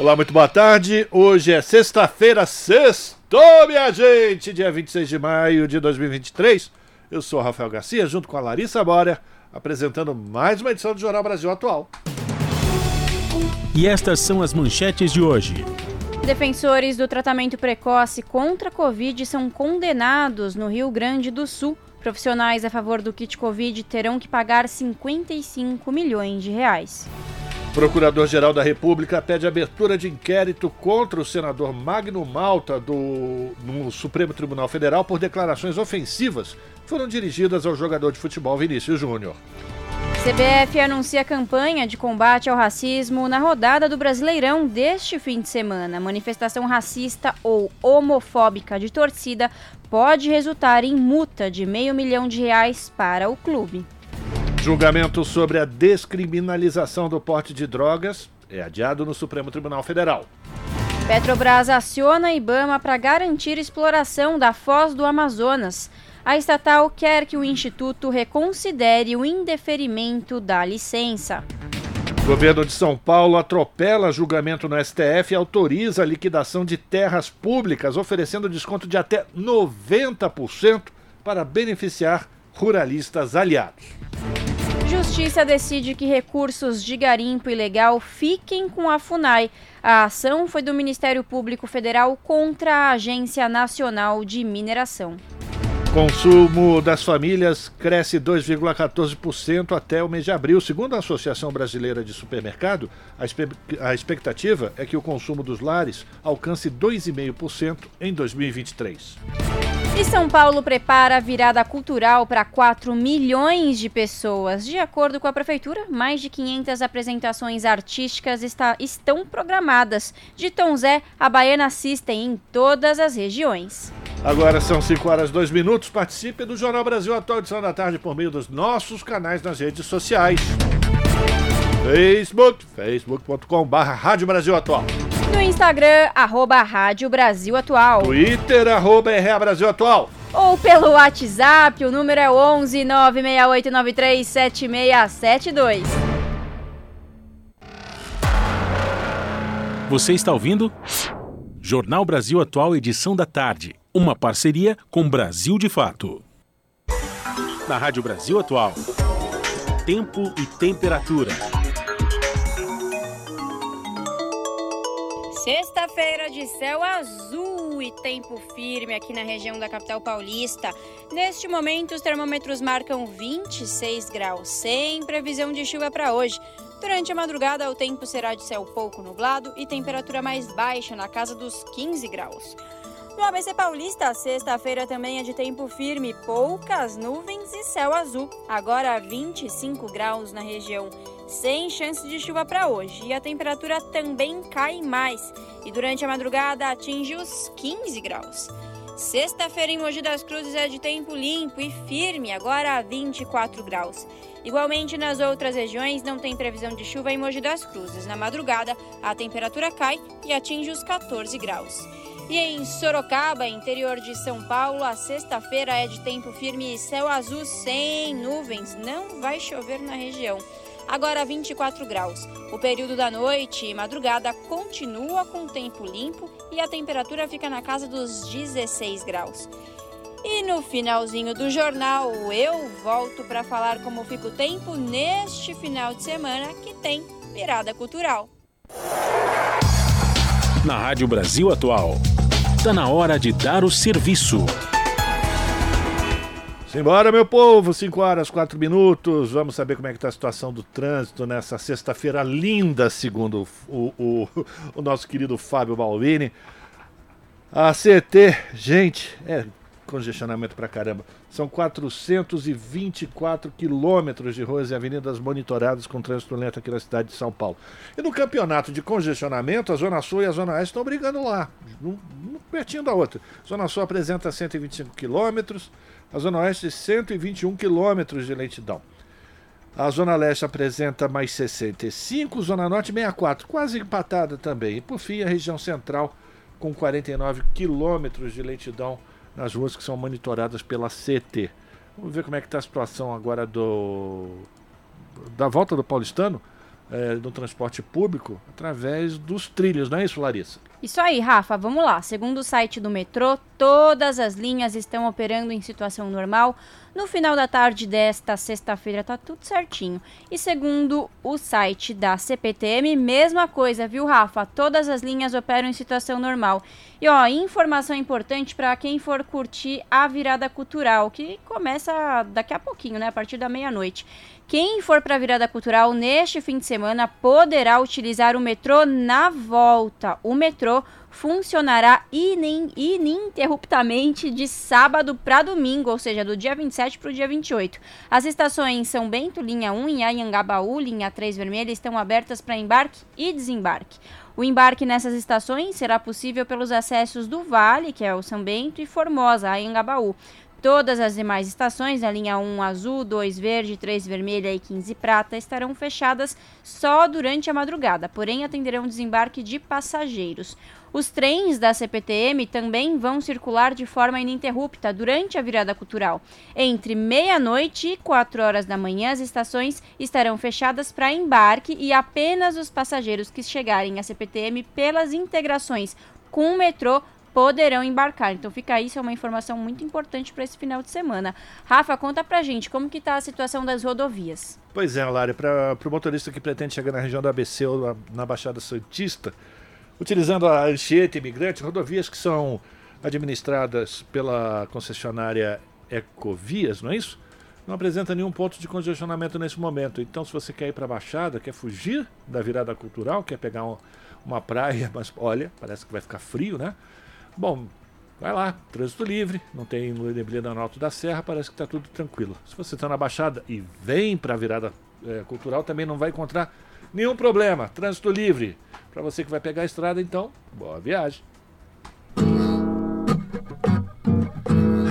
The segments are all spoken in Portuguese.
Olá, muito boa tarde. Hoje é sexta-feira, sextou, minha gente, dia 26 de maio de 2023. Eu sou Rafael Garcia, junto com a Larissa Bória, apresentando mais uma edição do Jornal Brasil Atual. E estas são as manchetes de hoje. Defensores do tratamento precoce contra a Covid são condenados no Rio Grande do Sul. Profissionais a favor do kit Covid terão que pagar 55 milhões de reais. Procurador-Geral da República pede abertura de inquérito contra o senador Magno Malta do, no Supremo Tribunal Federal por declarações ofensivas foram dirigidas ao jogador de futebol Vinícius Júnior. CBF anuncia campanha de combate ao racismo na rodada do Brasileirão deste fim de semana. Manifestação racista ou homofóbica de torcida pode resultar em multa de meio milhão de reais para o clube. Julgamento sobre a descriminalização do porte de drogas é adiado no Supremo Tribunal Federal. Petrobras aciona a Ibama para garantir exploração da foz do Amazonas. A estatal quer que o Instituto reconsidere o indeferimento da licença. O governo de São Paulo atropela julgamento no STF e autoriza a liquidação de terras públicas, oferecendo desconto de até 90% para beneficiar ruralistas aliados. Justiça decide que recursos de garimpo ilegal fiquem com a FUNAI. A ação foi do Ministério Público Federal contra a Agência Nacional de Mineração. Consumo das famílias cresce 2,14% até o mês de abril. Segundo a Associação Brasileira de Supermercado, a, expectativa é que o consumo dos lares alcance 2,5% em 2023. E São Paulo prepara a virada cultural para 4 milhões de pessoas. De acordo com a Prefeitura, mais de 500 apresentações artísticas está, estão programadas. De Tom Zé, a Baiana assistem em todas as regiões. Agora são 5 horas 2 minutos. Participe do Jornal Brasil Atual edição da tarde por meio dos nossos canais nas redes sociais. Facebook, facebook.com.br Rádio Brasil Atual. No Instagram, arroba Rádio Brasil Atual. Twitter, arroba RA Brasil Atual. Ou pelo WhatsApp, o número é 11 96893 7672. Você está ouvindo? Jornal Brasil Atual, edição da tarde. Uma parceria com Brasil de Fato. Na Rádio Brasil Atual. Tempo e temperatura. Sexta-feira de céu azul e tempo firme aqui na região da capital paulista. Neste momento, os termômetros marcam 26 graus, sem previsão de chuva para hoje. Durante a madrugada, o tempo será de céu pouco nublado e temperatura mais baixa, na casa dos 15 graus. No ABC Paulista, sexta-feira também é de tempo firme, poucas nuvens e céu azul. Agora 25 graus na região, sem chance de chuva para hoje. E a temperatura também cai mais e durante a madrugada atinge os 15 graus. Sexta-feira em Mogi das Cruzes é de tempo limpo e firme, agora 24 graus. Igualmente nas outras regiões não tem previsão de chuva em Mogi das Cruzes. Na madrugada, a temperatura cai e atinge os 14 graus. E em Sorocaba, interior de São Paulo, a sexta-feira é de tempo firme e céu azul sem nuvens. Não vai chover na região. Agora 24 graus. O período da noite e madrugada continua com tempo limpo e a temperatura fica na casa dos 16 graus. E no finalzinho do jornal eu volto para falar como fica o tempo neste final de semana que tem virada cultural. Na Rádio Brasil Atual. Está na hora de dar o serviço. Simbora, meu povo, 5 horas, 4 minutos. Vamos saber como é que está a situação do trânsito nessa sexta-feira linda, segundo o, o, o, nosso querido Fábio Balvini. A CT, gente, é congestionamento pra caramba. São 424 quilômetros de ruas e avenidas monitoradas com trânsito lento aqui na cidade de São Paulo. E no campeonato de congestionamento, a Zona Sul e a Zona Oeste estão brigando lá. Não, não pertinho da outra. Zona Sul apresenta 125 quilômetros, a Zona Oeste 121 quilômetros de lentidão. A Zona Leste apresenta mais 65, Zona Norte 64, quase empatada também. E por fim, a região central com 49 quilômetros de lentidão nas ruas que são monitoradas pela CT. Vamos ver como é que está a situação agora do da volta do paulistano é, no transporte público através dos trilhos, não é isso, Larissa? Isso aí, Rafa, vamos lá. Segundo o site do metrô, todas as linhas estão operando em situação normal. No final da tarde desta sexta-feira tá tudo certinho. E segundo o site da CPTM, mesma coisa, viu, Rafa? Todas as linhas operam em situação normal. E ó, informação importante para quem for curtir a virada cultural, que começa daqui a pouquinho, né, a partir da meia-noite. Quem for para a virada cultural neste fim de semana poderá utilizar o metrô na volta. O metrô funcionará ininterruptamente de sábado para domingo, ou seja, do dia 27 para o dia 28. As estações São Bento, linha 1 e Anhangabaú, linha 3 vermelha, estão abertas para embarque e desembarque. O embarque nessas estações será possível pelos acessos do Vale, que é o São Bento, e Formosa, Anhangabaú. Todas as demais estações, a linha 1 azul, 2 verde, 3 vermelha e 15 prata, estarão fechadas só durante a madrugada, porém atenderão desembarque de passageiros. Os trens da CPTM também vão circular de forma ininterrupta durante a virada cultural. Entre meia-noite e 4 horas da manhã, as estações estarão fechadas para embarque e apenas os passageiros que chegarem à CPTM pelas integrações com o metrô poderão embarcar. Então fica isso é uma informação muito importante para esse final de semana. Rafa, conta pra gente como que está a situação das rodovias. Pois é, Lari, para o motorista que pretende chegar na região do ABC ou na Baixada Santista, utilizando a Anchieta Imigrante, rodovias que são administradas pela concessionária Ecovias, não é isso? Não apresenta nenhum ponto de congestionamento nesse momento. Então, se você quer ir para a Baixada, quer fugir da virada cultural, quer pegar um, uma praia, mas olha, parece que vai ficar frio, né? Bom, vai lá, trânsito livre, não tem neblina no alto da serra, parece que está tudo tranquilo. Se você está na Baixada e vem para a virada é, cultural, também não vai encontrar nenhum problema. Trânsito livre. Para você que vai pegar a estrada, então, boa viagem.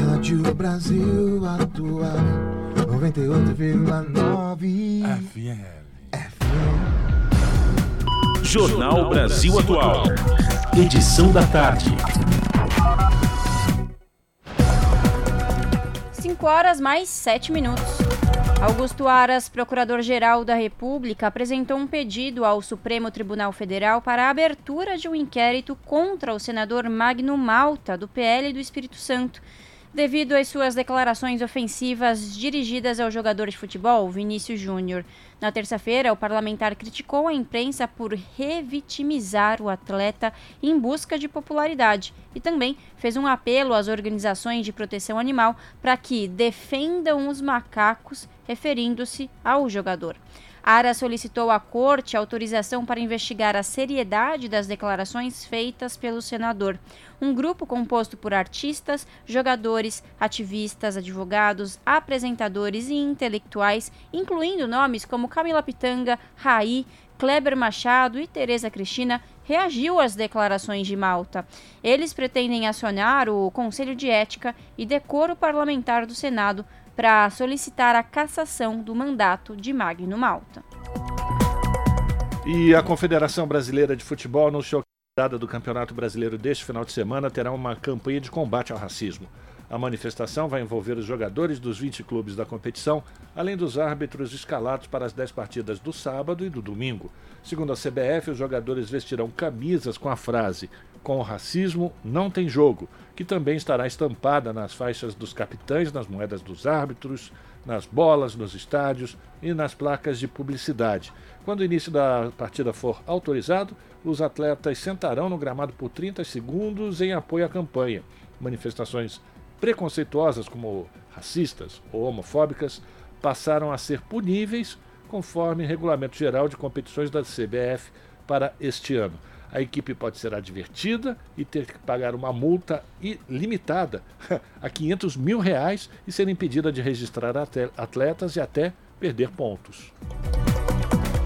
Rádio Brasil Atual 98,9 FM. Jornal Brasil Atual. Edição da tarde. 5 horas mais 7 minutos. Augusto Aras, procurador-geral da República, apresentou um pedido ao Supremo Tribunal Federal para a abertura de um inquérito contra o senador Magno Malta, do PL do Espírito Santo devido às suas declarações ofensivas dirigidas ao jogador de futebol Vinícius Júnior. Na terça-feira, o parlamentar criticou a imprensa por revitimizar o atleta em busca de popularidade e também fez um apelo às organizações de proteção animal para que defendam os macacos, referindo-se ao jogador. Ara solicitou à corte autorização para investigar a seriedade das declarações feitas pelo senador. Um grupo composto por artistas, jogadores, ativistas, advogados, apresentadores e intelectuais, incluindo nomes como Camila Pitanga, Raí, Kleber Machado e Tereza Cristina, reagiu às declarações de Malta. Eles pretendem acionar o Conselho de Ética e Decoro Parlamentar do Senado para solicitar a cassação do mandato de Magno Malta. E a Confederação Brasileira de Futebol a data do Campeonato Brasileiro deste final de semana terá uma campanha de combate ao racismo. A manifestação vai envolver os jogadores dos 20 clubes da competição, além dos árbitros escalados para as 10 partidas do sábado e do domingo. Segundo a CBF, os jogadores vestirão camisas com a frase com o racismo não tem jogo, que também estará estampada nas faixas dos capitães, nas moedas dos árbitros, nas bolas, nos estádios e nas placas de publicidade. Quando o início da partida for autorizado, os atletas sentarão no gramado por 30 segundos em apoio à campanha. Manifestações preconceituosas, como racistas ou homofóbicas, passaram a ser puníveis conforme regulamento geral de competições da CBF para este ano a equipe pode ser advertida e ter que pagar uma multa limitada a 500 mil reais e ser impedida de registrar atletas e até perder pontos.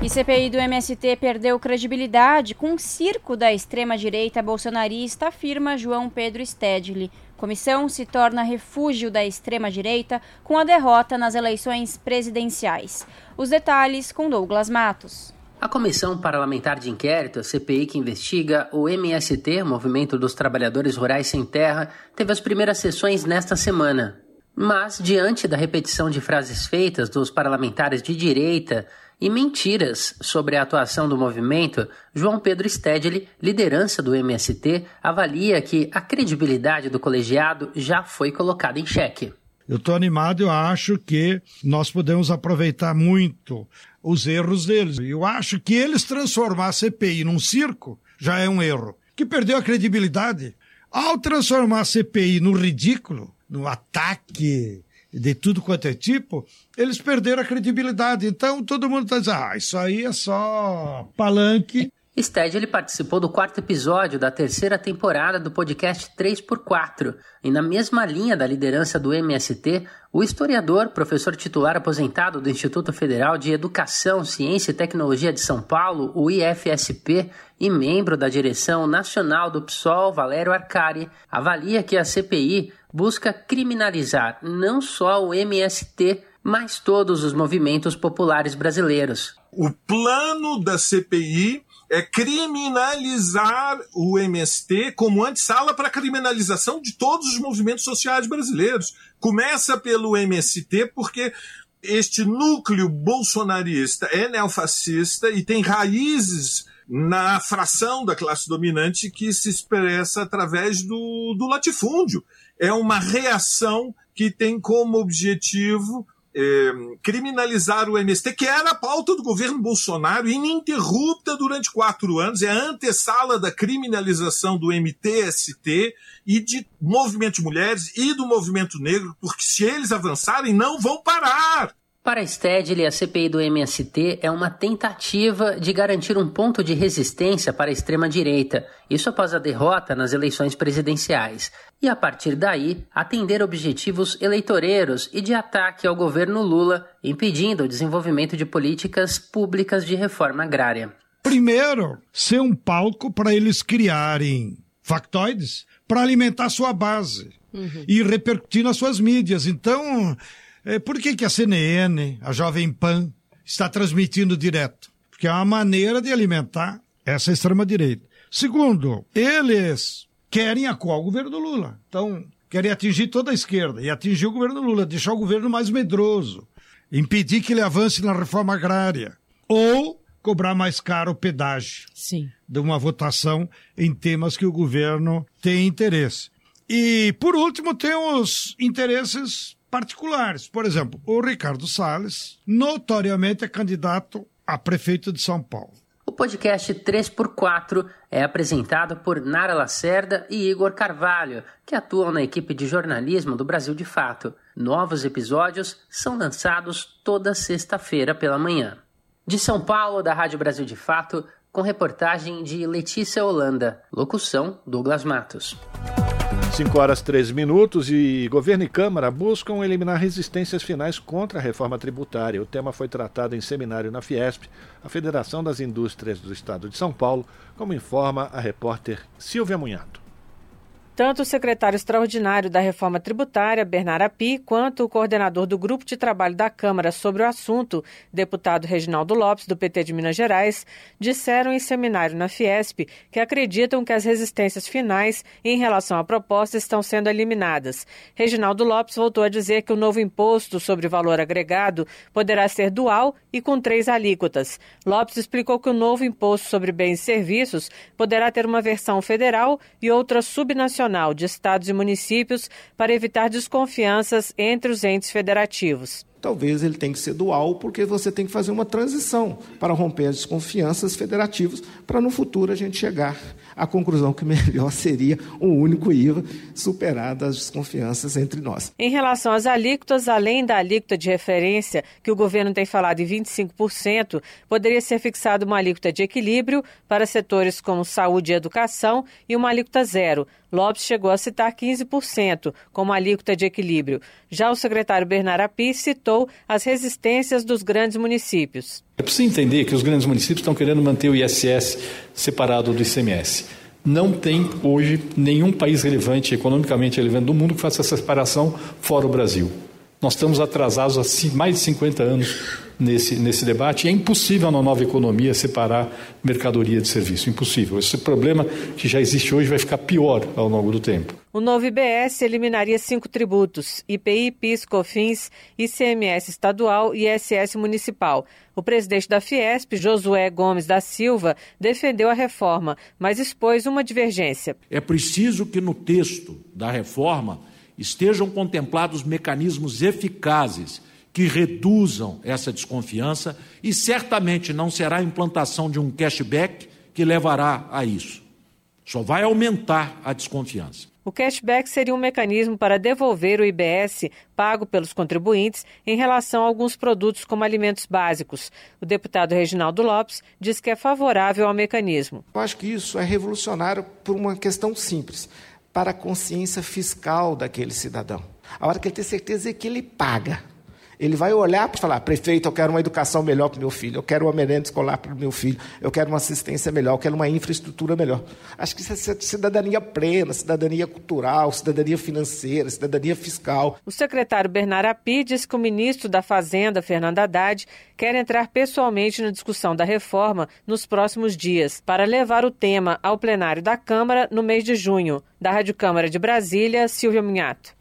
E CPI do MST perdeu credibilidade com um circo da extrema-direita bolsonarista, afirma João Pedro Stedley. Comissão se torna refúgio da extrema-direita com a derrota nas eleições presidenciais. Os detalhes com Douglas Matos. A Comissão Parlamentar de Inquérito, a CPI que investiga o MST, Movimento dos Trabalhadores Rurais Sem Terra, teve as primeiras sessões nesta semana. Mas, diante da repetição de frases feitas dos parlamentares de direita e mentiras sobre a atuação do movimento, João Pedro Stedley, liderança do MST, avalia que a credibilidade do colegiado já foi colocada em xeque. Eu estou animado, eu acho que nós podemos aproveitar muito os erros deles. Eu acho que eles transformar a CPI num circo já é um erro, que perdeu a credibilidade. Ao transformar a CPI no ridículo, no ataque de tudo quanto é tipo, eles perderam a credibilidade. Então todo mundo está dizendo, ah, isso aí é só palanque. Sted ele participou do quarto episódio da terceira temporada do podcast 3x4. E na mesma linha da liderança do MST, o historiador, professor titular aposentado do Instituto Federal de Educação, Ciência e Tecnologia de São Paulo, o IFSP, e membro da direção nacional do PSOL, Valério Arcari, avalia que a CPI busca criminalizar não só o MST, mas todos os movimentos populares brasileiros. O plano da CPI é criminalizar o MST como antessala para a criminalização de todos os movimentos sociais brasileiros. Começa pelo MST, porque este núcleo bolsonarista é neofascista e tem raízes na fração da classe dominante que se expressa através do, do latifúndio. É uma reação que tem como objetivo é, criminalizar o MST, que era a pauta do governo Bolsonaro, ininterrupta durante quatro anos, é a antessala da criminalização do MTST e de movimento de mulheres e do movimento negro, porque se eles avançarem, não vão parar. Para Stedley, a CPI do MST é uma tentativa de garantir um ponto de resistência para a extrema-direita, isso após a derrota nas eleições presidenciais, e a partir daí atender objetivos eleitoreiros e de ataque ao governo Lula, impedindo o desenvolvimento de políticas públicas de reforma agrária. Primeiro, ser um palco para eles criarem factoides para alimentar sua base uhum. e repercutir nas suas mídias. Então, por que, que a CNN, a Jovem Pan, está transmitindo direto? Porque é uma maneira de alimentar essa extrema-direita. Segundo, eles querem acuar o governo do Lula. Então, querem atingir toda a esquerda e atingir o governo do Lula, deixar o governo mais medroso, impedir que ele avance na reforma agrária. Ou cobrar mais caro o pedágio Sim. de uma votação em temas que o governo tem interesse. E, por último, tem os interesses particulares. Por exemplo, o Ricardo Salles, notoriamente é candidato a prefeito de São Paulo. O podcast 3x4 é apresentado por Nara Lacerda e Igor Carvalho, que atuam na equipe de jornalismo do Brasil de Fato. Novos episódios são lançados toda sexta-feira pela manhã. De São Paulo, da Rádio Brasil de Fato, com reportagem de Letícia Holanda. Locução: Douglas Matos. 5 horas 13 minutos e governo e Câmara buscam eliminar resistências finais contra a reforma tributária. O tema foi tratado em seminário na Fiesp, a Federação das Indústrias do Estado de São Paulo, como informa a repórter Silvia Munhato. Tanto o secretário extraordinário da reforma tributária, Bernardo Api, quanto o coordenador do grupo de trabalho da Câmara sobre o assunto, deputado Reginaldo Lopes, do PT de Minas Gerais, disseram em seminário na Fiesp que acreditam que as resistências finais em relação à proposta estão sendo eliminadas. Reginaldo Lopes voltou a dizer que o novo imposto sobre valor agregado poderá ser dual e com três alíquotas. Lopes explicou que o novo imposto sobre bens e serviços poderá ter uma versão federal e outra subnacional Nacional de Estados e Municípios para evitar desconfianças entre os entes federativos. Talvez ele tenha que ser dual, porque você tem que fazer uma transição para romper as desconfianças federativas, para no futuro a gente chegar à conclusão que melhor seria um único IVA, superada as desconfianças entre nós. Em relação às alíquotas, além da alíquota de referência, que o governo tem falado em 25%, poderia ser fixada uma alíquota de equilíbrio para setores como saúde e educação e uma alíquota zero. Lopes chegou a citar 15% como alíquota de equilíbrio. Já o secretário Bernard Api citou as resistências dos grandes municípios. É preciso entender que os grandes municípios estão querendo manter o ISS separado do ICMS. Não tem hoje nenhum país relevante, economicamente relevante do mundo que faça essa separação fora o Brasil. Nós estamos atrasados há mais de 50 anos nesse, nesse debate. E é impossível na nova economia separar mercadoria de serviço. Impossível. Esse problema que já existe hoje vai ficar pior ao longo do tempo. O novo IBS eliminaria cinco tributos: IPI, PIS, COFINS, ICMS estadual e ISS municipal. O presidente da Fiesp, Josué Gomes da Silva, defendeu a reforma, mas expôs uma divergência. É preciso que no texto da reforma estejam contemplados mecanismos eficazes que reduzam essa desconfiança e certamente não será a implantação de um cashback que levará a isso. Só vai aumentar a desconfiança. O cashback seria um mecanismo para devolver o IBS pago pelos contribuintes em relação a alguns produtos como alimentos básicos. O deputado Reginaldo Lopes diz que é favorável ao mecanismo. Eu acho que isso é revolucionário por uma questão simples para a consciência fiscal daquele cidadão. A hora que ele tem certeza que ele paga ele vai olhar para falar: prefeito, eu quero uma educação melhor para o meu filho, eu quero uma merenda escolar para o meu filho, eu quero uma assistência melhor, eu quero uma infraestrutura melhor. Acho que isso é cidadania plena, cidadania cultural, cidadania financeira, cidadania fiscal. O secretário Bernard Api diz que o ministro da Fazenda, Fernando Haddad, quer entrar pessoalmente na discussão da reforma nos próximos dias, para levar o tema ao plenário da Câmara no mês de junho. Da Rádio Câmara de Brasília, Silvia Minhato.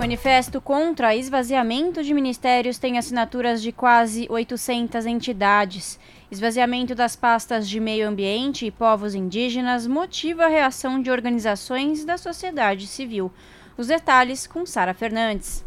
Manifesto contra esvaziamento de ministérios tem assinaturas de quase 800 entidades. Esvaziamento das pastas de meio ambiente e povos indígenas motiva a reação de organizações da sociedade civil. Os detalhes com Sara Fernandes.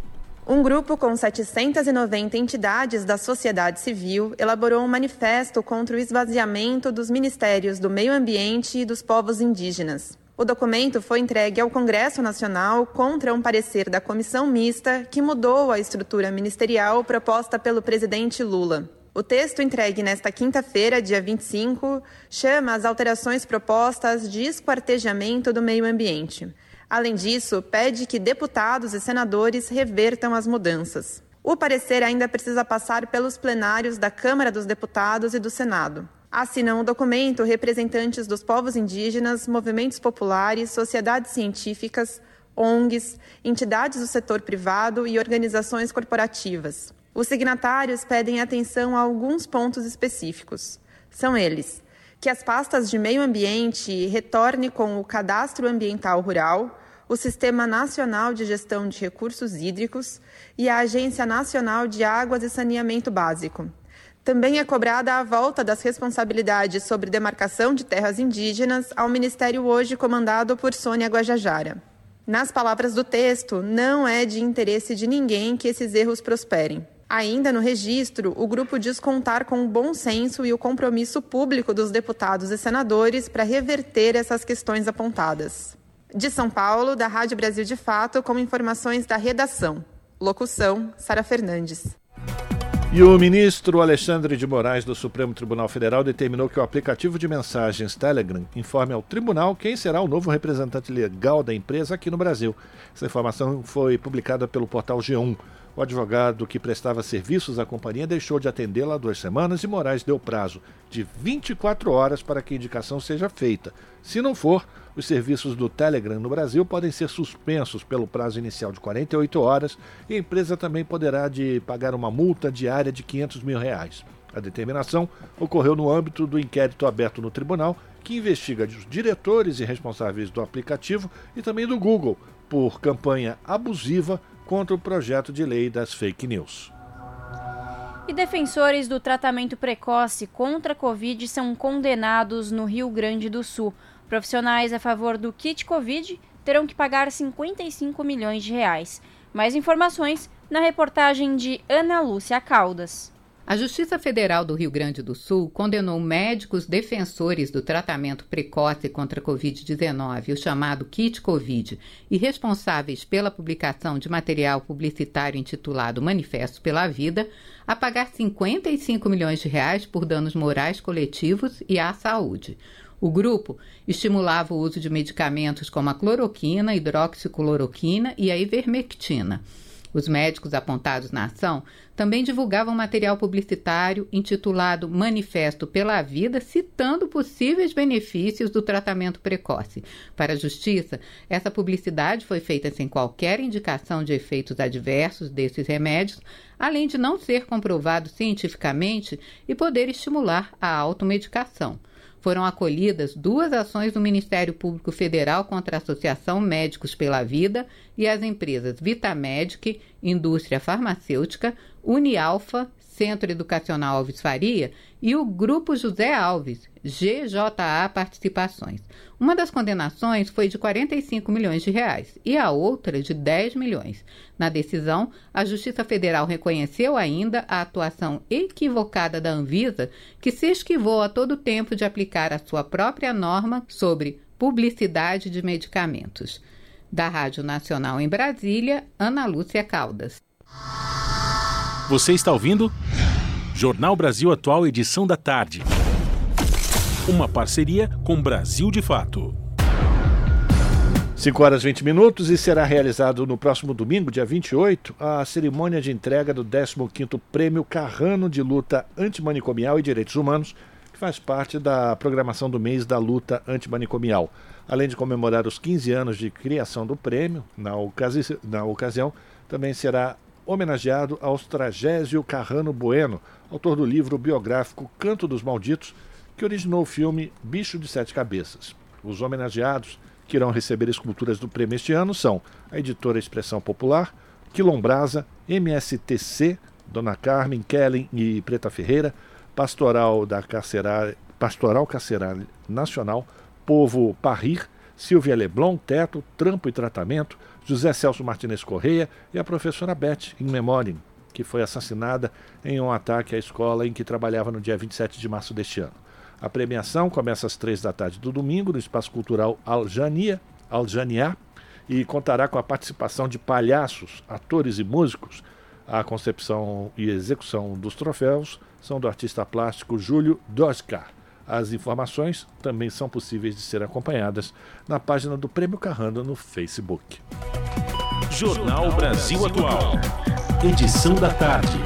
Um grupo com 790 entidades da sociedade civil elaborou um manifesto contra o esvaziamento dos ministérios do meio ambiente e dos povos indígenas. O documento foi entregue ao Congresso Nacional contra um parecer da comissão mista que mudou a estrutura ministerial proposta pelo presidente Lula. O texto entregue nesta quinta-feira, dia 25, chama as alterações propostas de esquartejamento do meio ambiente. Além disso, pede que deputados e senadores revertam as mudanças. O parecer ainda precisa passar pelos plenários da Câmara dos Deputados e do Senado. Assinam o documento representantes dos povos indígenas, movimentos populares, sociedades científicas, ONGs, entidades do setor privado e organizações corporativas. Os signatários pedem atenção a alguns pontos específicos. São eles: que as pastas de meio ambiente retornem com o Cadastro Ambiental Rural, o Sistema Nacional de Gestão de Recursos Hídricos e a Agência Nacional de Águas e Saneamento Básico. Também é cobrada a volta das responsabilidades sobre demarcação de terras indígenas ao Ministério hoje comandado por Sônia Guajajara. Nas palavras do texto, não é de interesse de ninguém que esses erros prosperem. Ainda no registro, o grupo diz contar com o bom senso e o compromisso público dos deputados e senadores para reverter essas questões apontadas. De São Paulo, da Rádio Brasil de Fato, com informações da redação. Locução: Sara Fernandes. E o ministro Alexandre de Moraes do Supremo Tribunal Federal determinou que o aplicativo de mensagens Telegram informe ao tribunal quem será o novo representante legal da empresa aqui no Brasil. Essa informação foi publicada pelo portal G1. O advogado que prestava serviços à companhia deixou de atendê-la há duas semanas e Moraes deu prazo de 24 horas para que a indicação seja feita. Se não for, os serviços do Telegram no Brasil podem ser suspensos pelo prazo inicial de 48 horas e a empresa também poderá de pagar uma multa diária de 500 mil reais. A determinação ocorreu no âmbito do inquérito aberto no tribunal, que investiga os diretores e responsáveis do aplicativo e também do Google por campanha abusiva contra o projeto de lei das fake news. E defensores do tratamento precoce contra a Covid são condenados no Rio Grande do Sul. Profissionais a favor do kit Covid terão que pagar 55 milhões de reais. Mais informações na reportagem de Ana Lúcia Caldas. A Justiça Federal do Rio Grande do Sul condenou médicos defensores do tratamento precoce contra a Covid-19, o chamado Kit Covid, e responsáveis pela publicação de material publicitário intitulado Manifesto pela Vida, a pagar 55 milhões de reais por danos morais coletivos e à saúde. O grupo estimulava o uso de medicamentos como a cloroquina, hidroxicloroquina e a ivermectina. Os médicos apontados na ação também divulgavam material publicitário intitulado Manifesto pela Vida, citando possíveis benefícios do tratamento precoce. Para a Justiça, essa publicidade foi feita sem qualquer indicação de efeitos adversos desses remédios, além de não ser comprovado cientificamente e poder estimular a automedicação foram acolhidas duas ações do Ministério Público Federal contra a Associação Médicos pela Vida e as empresas Vitamedic, Indústria Farmacêutica, Unialfa, Centro Educacional Alves Faria e o Grupo José Alves, GJA Participações. Uma das condenações foi de 45 milhões de reais e a outra de 10 milhões. Na decisão, a Justiça Federal reconheceu ainda a atuação equivocada da Anvisa, que se esquivou a todo tempo de aplicar a sua própria norma sobre publicidade de medicamentos. Da Rádio Nacional em Brasília, Ana Lúcia Caldas. Você está ouvindo? Jornal Brasil Atual, edição da tarde. Uma parceria com Brasil de Fato. 5 horas e 20 minutos e será realizado no próximo domingo, dia 28, a cerimônia de entrega do 15º Prêmio Carrano de Luta Antimanicomial e Direitos Humanos, que faz parte da programação do mês da luta antimanicomial. Além de comemorar os 15 anos de criação do prêmio, na, ocasi na ocasião também será homenageado aos Tragésio Carrano Bueno, autor do livro biográfico Canto dos Malditos, que originou o filme Bicho de Sete Cabeças. Os homenageados que irão receber esculturas do prêmio este ano são a editora Expressão Popular, Quilombrasa, MSTC, Dona Carmen, Kellen e Preta Ferreira, Pastoral da Carcerária, Pastoral Carcerária Nacional, Povo Parrir, Silvia Leblon, Teto, Trampo e Tratamento, José Celso Martinez Correia e a professora Beth, in memoriam, que foi assassinada em um ataque à escola em que trabalhava no dia 27 de março deste ano. A premiação começa às três da tarde do domingo no Espaço Cultural Aljania, Aljania e contará com a participação de palhaços, atores e músicos. A concepção e execução dos troféus são do artista plástico Júlio Doskar. As informações também são possíveis de serem acompanhadas na página do Prêmio Carranda no Facebook. Jornal Brasil Atual. Edição da tarde.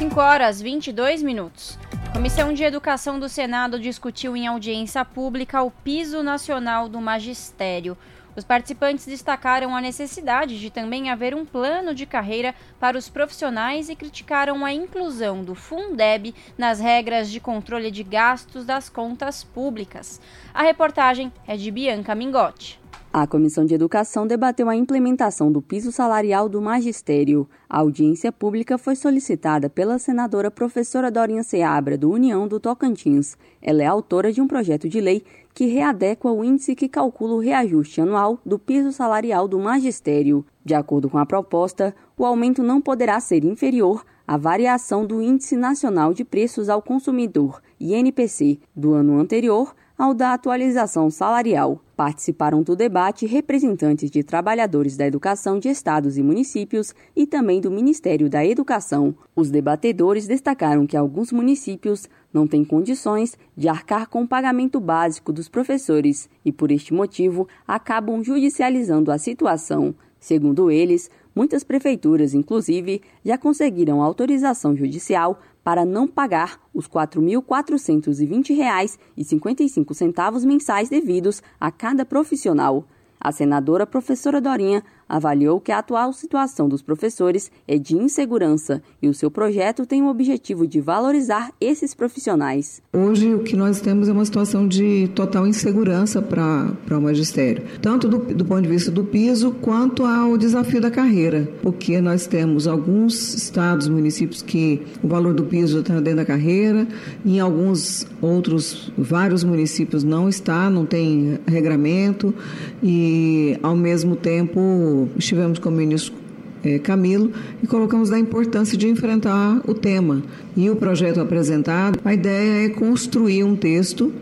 5 horas 22 minutos. Comissão de Educação do Senado discutiu em audiência pública o piso nacional do magistério. Os participantes destacaram a necessidade de também haver um plano de carreira para os profissionais e criticaram a inclusão do Fundeb nas regras de controle de gastos das contas públicas. A reportagem é de Bianca Mingotti. A Comissão de Educação debateu a implementação do piso salarial do magistério. A audiência pública foi solicitada pela senadora professora Dorinha Seabra, do União do Tocantins. Ela é autora de um projeto de lei que readequa o índice que calcula o reajuste anual do piso salarial do magistério. De acordo com a proposta, o aumento não poderá ser inferior à variação do Índice Nacional de Preços ao Consumidor, INPC, do ano anterior ao da atualização salarial. Participaram do debate representantes de trabalhadores da educação de estados e municípios e também do Ministério da Educação. Os debatedores destacaram que alguns municípios não têm condições de arcar com o pagamento básico dos professores e, por este motivo, acabam judicializando a situação. Segundo eles, muitas prefeituras, inclusive, já conseguiram autorização judicial para não pagar os R$ 4.420,55 mensais devidos a cada profissional. A senadora professora Dorinha avaliou que a atual situação dos professores é de insegurança e o seu projeto tem o objetivo de valorizar esses profissionais. Hoje o que nós temos é uma situação de total insegurança para o magistério, tanto do, do ponto de vista do piso quanto ao desafio da carreira, porque nós temos alguns estados, municípios que o valor do piso está dentro da carreira, em alguns outros, vários municípios não está, não tem regramento e ao mesmo tempo estivemos com o ministro é, Camilo e colocamos da importância de enfrentar o tema. E o projeto apresentado, a ideia é construir um texto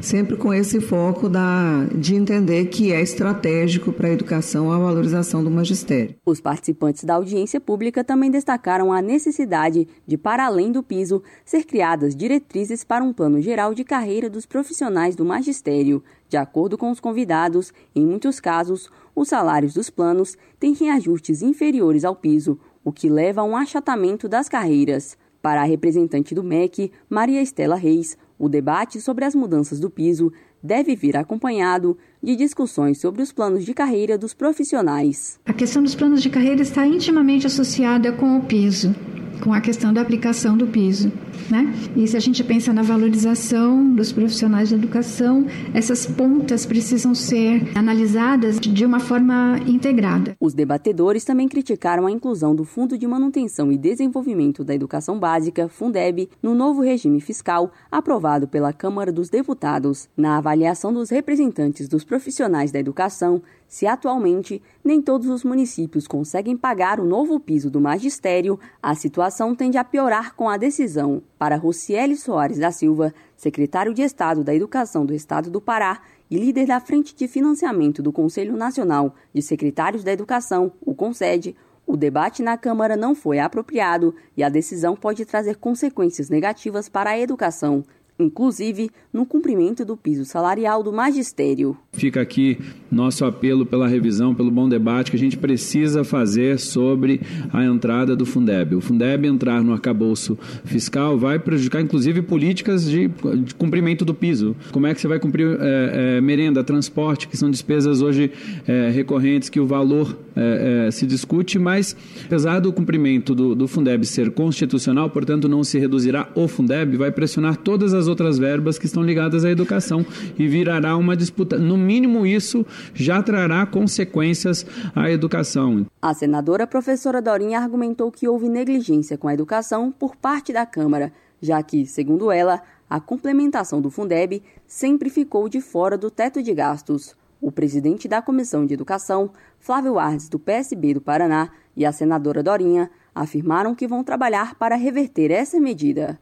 sempre com esse foco da, de entender que é estratégico para a educação a valorização do magistério. Os participantes da audiência pública também destacaram a necessidade de, para além do piso, ser criadas diretrizes para um plano geral de carreira dos profissionais do magistério. De acordo com os convidados, em muitos casos, os salários dos planos têm reajustes inferiores ao piso, o que leva a um achatamento das carreiras. Para a representante do MEC, Maria Estela Reis, o debate sobre as mudanças do piso deve vir acompanhado de discussões sobre os planos de carreira dos profissionais. A questão dos planos de carreira está intimamente associada com o piso com a questão da aplicação do piso. Né? E se a gente pensa na valorização dos profissionais de educação, essas pontas precisam ser analisadas de uma forma integrada. Os debatedores também criticaram a inclusão do Fundo de Manutenção e Desenvolvimento da Educação Básica, Fundeb, no novo regime fiscal aprovado pela Câmara dos Deputados. Na avaliação dos representantes dos profissionais da educação, se atualmente nem todos os municípios conseguem pagar o novo piso do magistério, a situação tende a piorar com a decisão. Para Rocieli Soares da Silva, secretário de Estado da Educação do Estado do Pará e líder da Frente de Financiamento do Conselho Nacional de Secretários da Educação, o CONSED, o debate na Câmara não foi apropriado e a decisão pode trazer consequências negativas para a educação inclusive no cumprimento do piso salarial do magistério. Fica aqui nosso apelo pela revisão, pelo bom debate que a gente precisa fazer sobre a entrada do Fundeb. O Fundeb entrar no arcabouço fiscal vai prejudicar, inclusive, políticas de, de cumprimento do piso. Como é que você vai cumprir é, é, merenda, transporte, que são despesas hoje é, recorrentes, que o valor é, é, se discute, mas apesar do cumprimento do, do Fundeb ser constitucional, portanto, não se reduzirá o Fundeb, vai pressionar todas as outras verbas que estão ligadas à educação e virará uma disputa. No mínimo, isso já trará consequências à educação. A senadora professora Dorinha argumentou que houve negligência com a educação por parte da Câmara, já que, segundo ela, a complementação do Fundeb sempre ficou de fora do teto de gastos. O presidente da Comissão de Educação, Flávio Ardes, do PSB do Paraná, e a senadora Dorinha afirmaram que vão trabalhar para reverter essa medida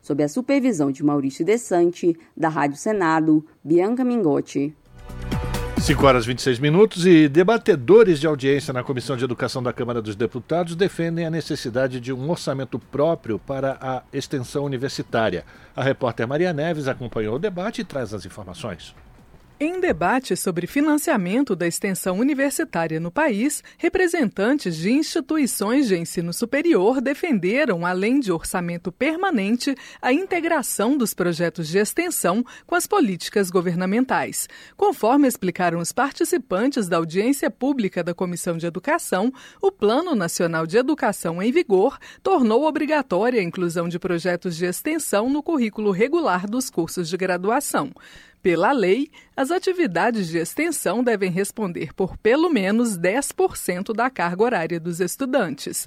sob a supervisão de Maurício Desante, da Rádio Senado, Bianca Mingotti. 5 horas e 26 minutos e debatedores de audiência na Comissão de Educação da Câmara dos Deputados defendem a necessidade de um orçamento próprio para a extensão universitária. A repórter Maria Neves acompanhou o debate e traz as informações. Em debate sobre financiamento da extensão universitária no país, representantes de instituições de ensino superior defenderam, além de orçamento permanente, a integração dos projetos de extensão com as políticas governamentais. Conforme explicaram os participantes da audiência pública da Comissão de Educação, o Plano Nacional de Educação em vigor tornou obrigatória a inclusão de projetos de extensão no currículo regular dos cursos de graduação. Pela lei, as atividades de extensão devem responder por pelo menos 10% da carga horária dos estudantes.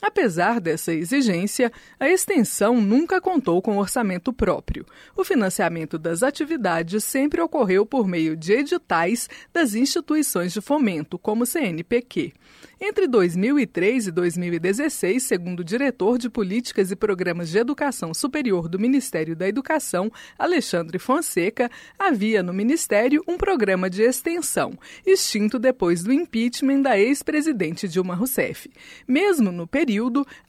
Apesar dessa exigência, a extensão nunca contou com orçamento próprio. O financiamento das atividades sempre ocorreu por meio de editais das instituições de fomento, como o CNPq. Entre 2003 e 2016, segundo o diretor de Políticas e Programas de Educação Superior do Ministério da Educação, Alexandre Fonseca, havia no Ministério um programa de extensão, extinto depois do impeachment da ex-presidente Dilma Rousseff. Mesmo no período,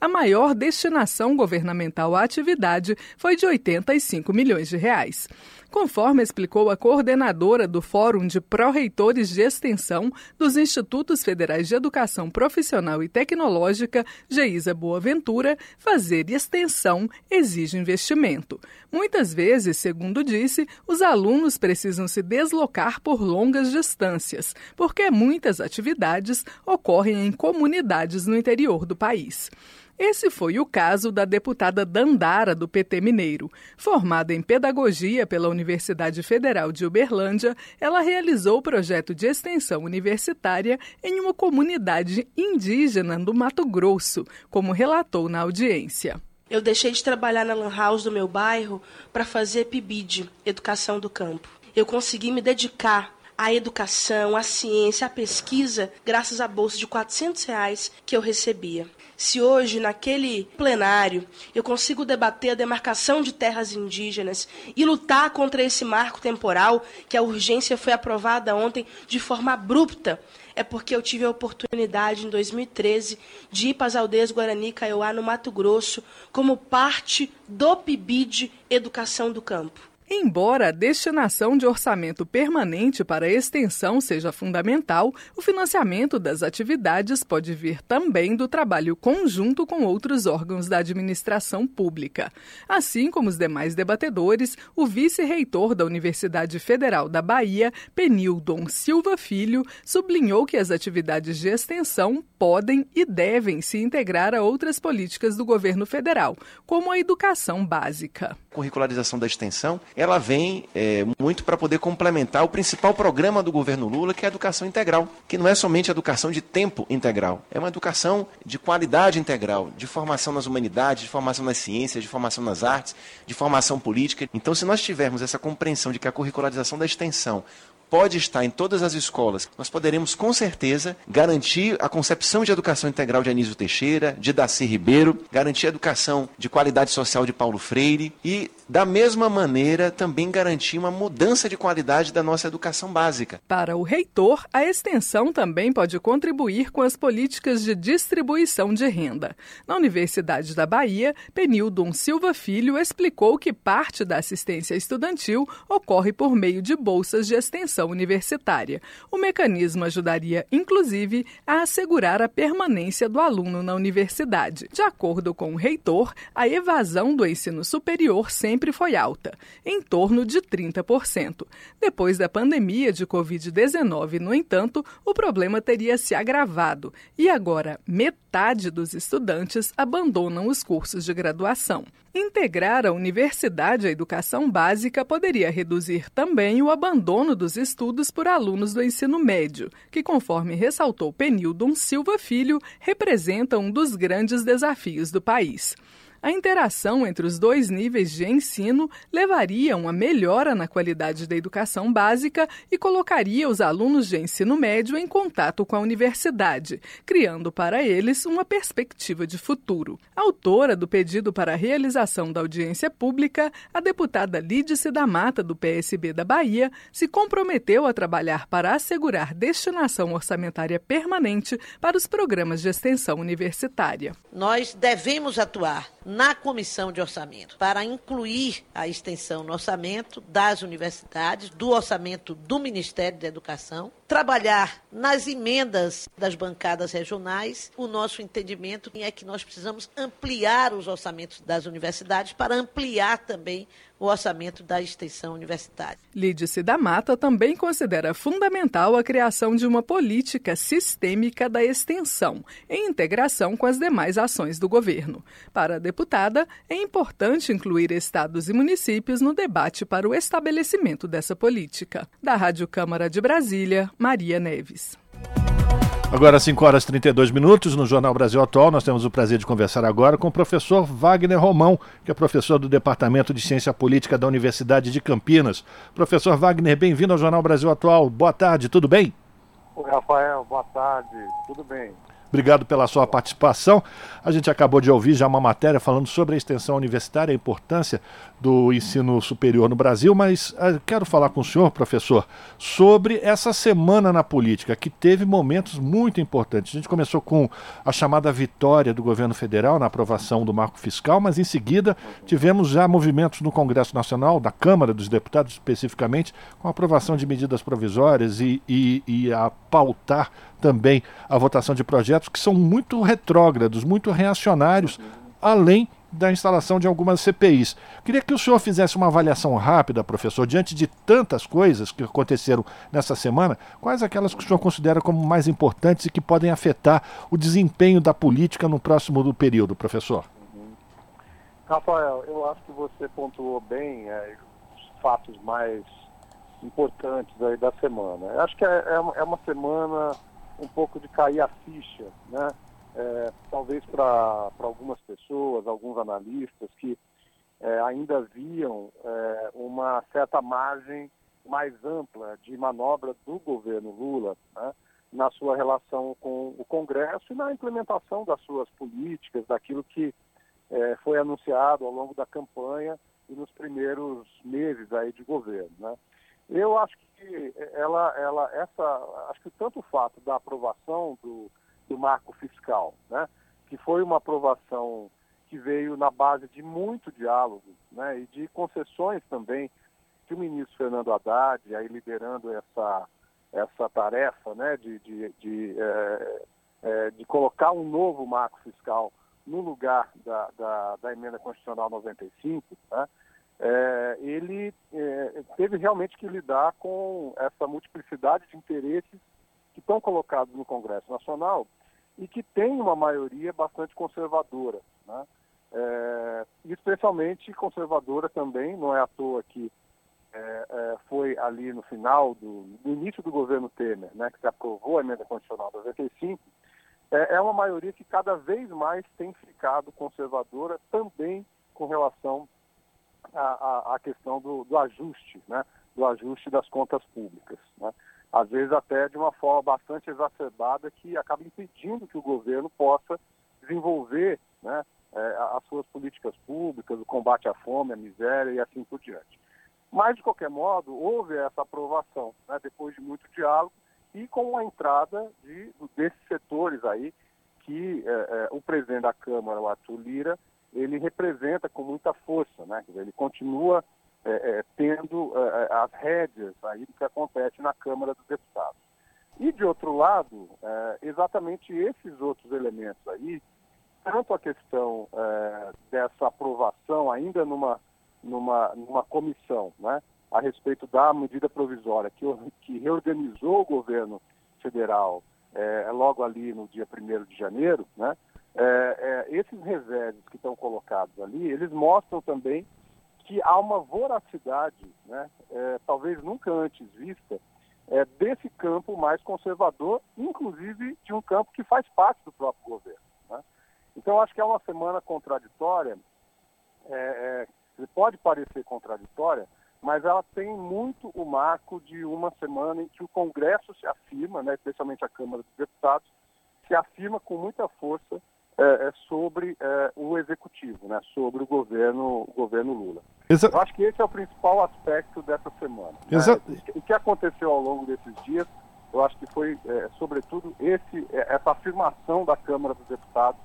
a maior destinação governamental à atividade foi de 85 milhões de reais. Conforme explicou a coordenadora do Fórum de Pró-Reitores de Extensão dos Institutos Federais de Educação Profissional e Tecnológica, Geisa Boaventura, fazer extensão exige investimento. Muitas vezes, segundo disse, os alunos precisam se deslocar por longas distâncias, porque muitas atividades ocorrem em comunidades no interior do país. Esse foi o caso da deputada Dandara, do PT Mineiro. Formada em pedagogia pela Universidade Federal de Uberlândia, ela realizou o projeto de extensão universitária em uma comunidade indígena do Mato Grosso, como relatou na audiência. Eu deixei de trabalhar na Lan House do meu bairro para fazer PIBID, Educação do Campo. Eu consegui me dedicar à educação, à ciência, à pesquisa, graças à bolsa de 400 reais que eu recebia. Se hoje, naquele plenário, eu consigo debater a demarcação de terras indígenas e lutar contra esse marco temporal, que a urgência foi aprovada ontem de forma abrupta, é porque eu tive a oportunidade, em 2013, de ir para as aldeias Guarani Kaiowá, no Mato Grosso, como parte do PIBID Educação do Campo. Embora a destinação de orçamento permanente para a extensão seja fundamental, o financiamento das atividades pode vir também do trabalho conjunto com outros órgãos da administração pública. Assim como os demais debatedores, o vice-reitor da Universidade Federal da Bahia, Penildon Silva Filho, sublinhou que as atividades de extensão podem e devem se integrar a outras políticas do governo federal, como a educação básica. Curricularização da extensão ela vem é, muito para poder complementar o principal programa do governo Lula, que é a educação integral, que não é somente educação de tempo integral, é uma educação de qualidade integral, de formação nas humanidades, de formação nas ciências, de formação nas artes, de formação política. Então, se nós tivermos essa compreensão de que a curricularização da extensão pode estar em todas as escolas, nós poderemos com certeza garantir a concepção de educação integral de Anísio Teixeira, de Daci Ribeiro, garantir a educação de qualidade social de Paulo Freire e, da mesma maneira, também garantir uma mudança de qualidade da nossa educação básica. Para o reitor, a extensão também pode contribuir com as políticas de distribuição de renda. Na Universidade da Bahia, Penildon Silva Filho explicou que parte da assistência estudantil ocorre por meio de bolsas de extensão universitária. O mecanismo ajudaria, inclusive, a assegurar a permanência do aluno na universidade. De acordo com o reitor, a evasão do ensino superior sempre foi alta, em torno de 30%. Depois da pandemia de Covid-19, no entanto, o problema teria se agravado e agora metade dos estudantes abandonam os cursos de graduação. Integrar a universidade à educação básica poderia reduzir também o abandono dos estudos por alunos do ensino médio, que, conforme ressaltou Penildon Silva Filho, representa um dos grandes desafios do país. A interação entre os dois níveis de ensino levaria a uma melhora na qualidade da educação básica e colocaria os alunos de ensino médio em contato com a universidade, criando para eles uma perspectiva de futuro. Autora do pedido para a realização da audiência pública, a deputada Lídice da Mata, do PSB da Bahia, se comprometeu a trabalhar para assegurar destinação orçamentária permanente para os programas de extensão universitária. Nós devemos atuar na comissão de orçamento para incluir a extensão no orçamento das universidades, do orçamento do Ministério da Educação, trabalhar nas emendas das bancadas regionais. O nosso entendimento é que nós precisamos ampliar os orçamentos das universidades para ampliar também o orçamento da extensão universitária. Lídice da Mata também considera fundamental a criação de uma política sistêmica da extensão, em integração com as demais ações do governo. Para a deputada, é importante incluir estados e municípios no debate para o estabelecimento dessa política. Da Rádio Câmara de Brasília, Maria Neves. Agora, 5 horas e 32 minutos, no Jornal Brasil Atual, nós temos o prazer de conversar agora com o professor Wagner Romão, que é professor do Departamento de Ciência Política da Universidade de Campinas. Professor Wagner, bem-vindo ao Jornal Brasil Atual. Boa tarde, tudo bem? Oi, Rafael, boa tarde, tudo bem. Obrigado pela sua participação. A gente acabou de ouvir já uma matéria falando sobre a extensão universitária, a importância do ensino superior no Brasil, mas uh, quero falar com o senhor, professor, sobre essa semana na política, que teve momentos muito importantes. A gente começou com a chamada vitória do governo federal na aprovação do marco fiscal, mas em seguida tivemos já movimentos no Congresso Nacional, da Câmara dos Deputados especificamente, com a aprovação de medidas provisórias e, e, e a pautar também a votação de projetos que são muito retrógrados, muito reacionários, além da instalação de algumas CPIs. Queria que o senhor fizesse uma avaliação rápida, professor, diante de tantas coisas que aconteceram nessa semana, quais aquelas que o senhor considera como mais importantes e que podem afetar o desempenho da política no próximo período, professor? Uhum. Rafael, eu acho que você pontuou bem é, os fatos mais importantes aí da semana. Eu acho que é, é uma é semana um pouco de cair a ficha, né? É, talvez para algumas pessoas, alguns analistas que é, ainda viam é, uma certa margem mais ampla de manobra do governo Lula, né? na sua relação com o Congresso e na implementação das suas políticas, daquilo que é, foi anunciado ao longo da campanha e nos primeiros meses aí de governo. Né? Eu acho que ela, ela, essa, acho que tanto o fato da aprovação do, do marco fiscal, né, que foi uma aprovação que veio na base de muito diálogo, né, e de concessões também que o ministro Fernando Haddad, aí liderando essa essa tarefa, né, de de, de, é, é, de colocar um novo marco fiscal no lugar da, da, da emenda constitucional 95, né, é, ele é, teve realmente que lidar com essa multiplicidade de interesses que estão colocados no Congresso Nacional e que tem uma maioria bastante conservadora, né? é, especialmente conservadora também, não é à toa que é, é, foi ali no final do no início do governo Temer, né, que se aprovou a emenda constitucional 95, é, é uma maioria que cada vez mais tem ficado conservadora também com relação a questão do, do, ajuste, né? do ajuste das contas públicas. Né? Às vezes até de uma forma bastante exacerbada que acaba impedindo que o governo possa desenvolver né, é, as suas políticas públicas, o combate à fome, à miséria e assim por diante. Mas, de qualquer modo, houve essa aprovação, né, depois de muito diálogo, e com a entrada de, desses setores aí que é, é, o presidente da Câmara, o Arthur Lira, ele representa com muita força, né? Ele continua é, é, tendo é, é, as rédeas aí do que acontece na Câmara dos Deputados. E, de outro lado, é, exatamente esses outros elementos aí, tanto a questão dessa aprovação ainda numa, numa, numa comissão, né, a respeito da medida provisória que, que reorganizou o governo federal logo ali no dia 1 de janeiro, né, esses reveses que estão colocados ali, eles mostram também que há uma voracidade, né, é, talvez nunca antes vista, é, desse campo mais conservador, inclusive de um campo que faz parte do próprio governo. Né? Então, acho que é uma semana contraditória, é, é, pode parecer contraditória, mas ela tem muito o marco de uma semana em que o Congresso se afirma, né, especialmente a Câmara dos Deputados, se afirma com muita força é, é sobre é, o executivo, né, sobre o governo, o governo Lula. Exa eu acho que esse é o principal aspecto dessa semana. Né? O que aconteceu ao longo desses dias, eu acho que foi, é, sobretudo, esse, é, essa afirmação da Câmara dos Deputados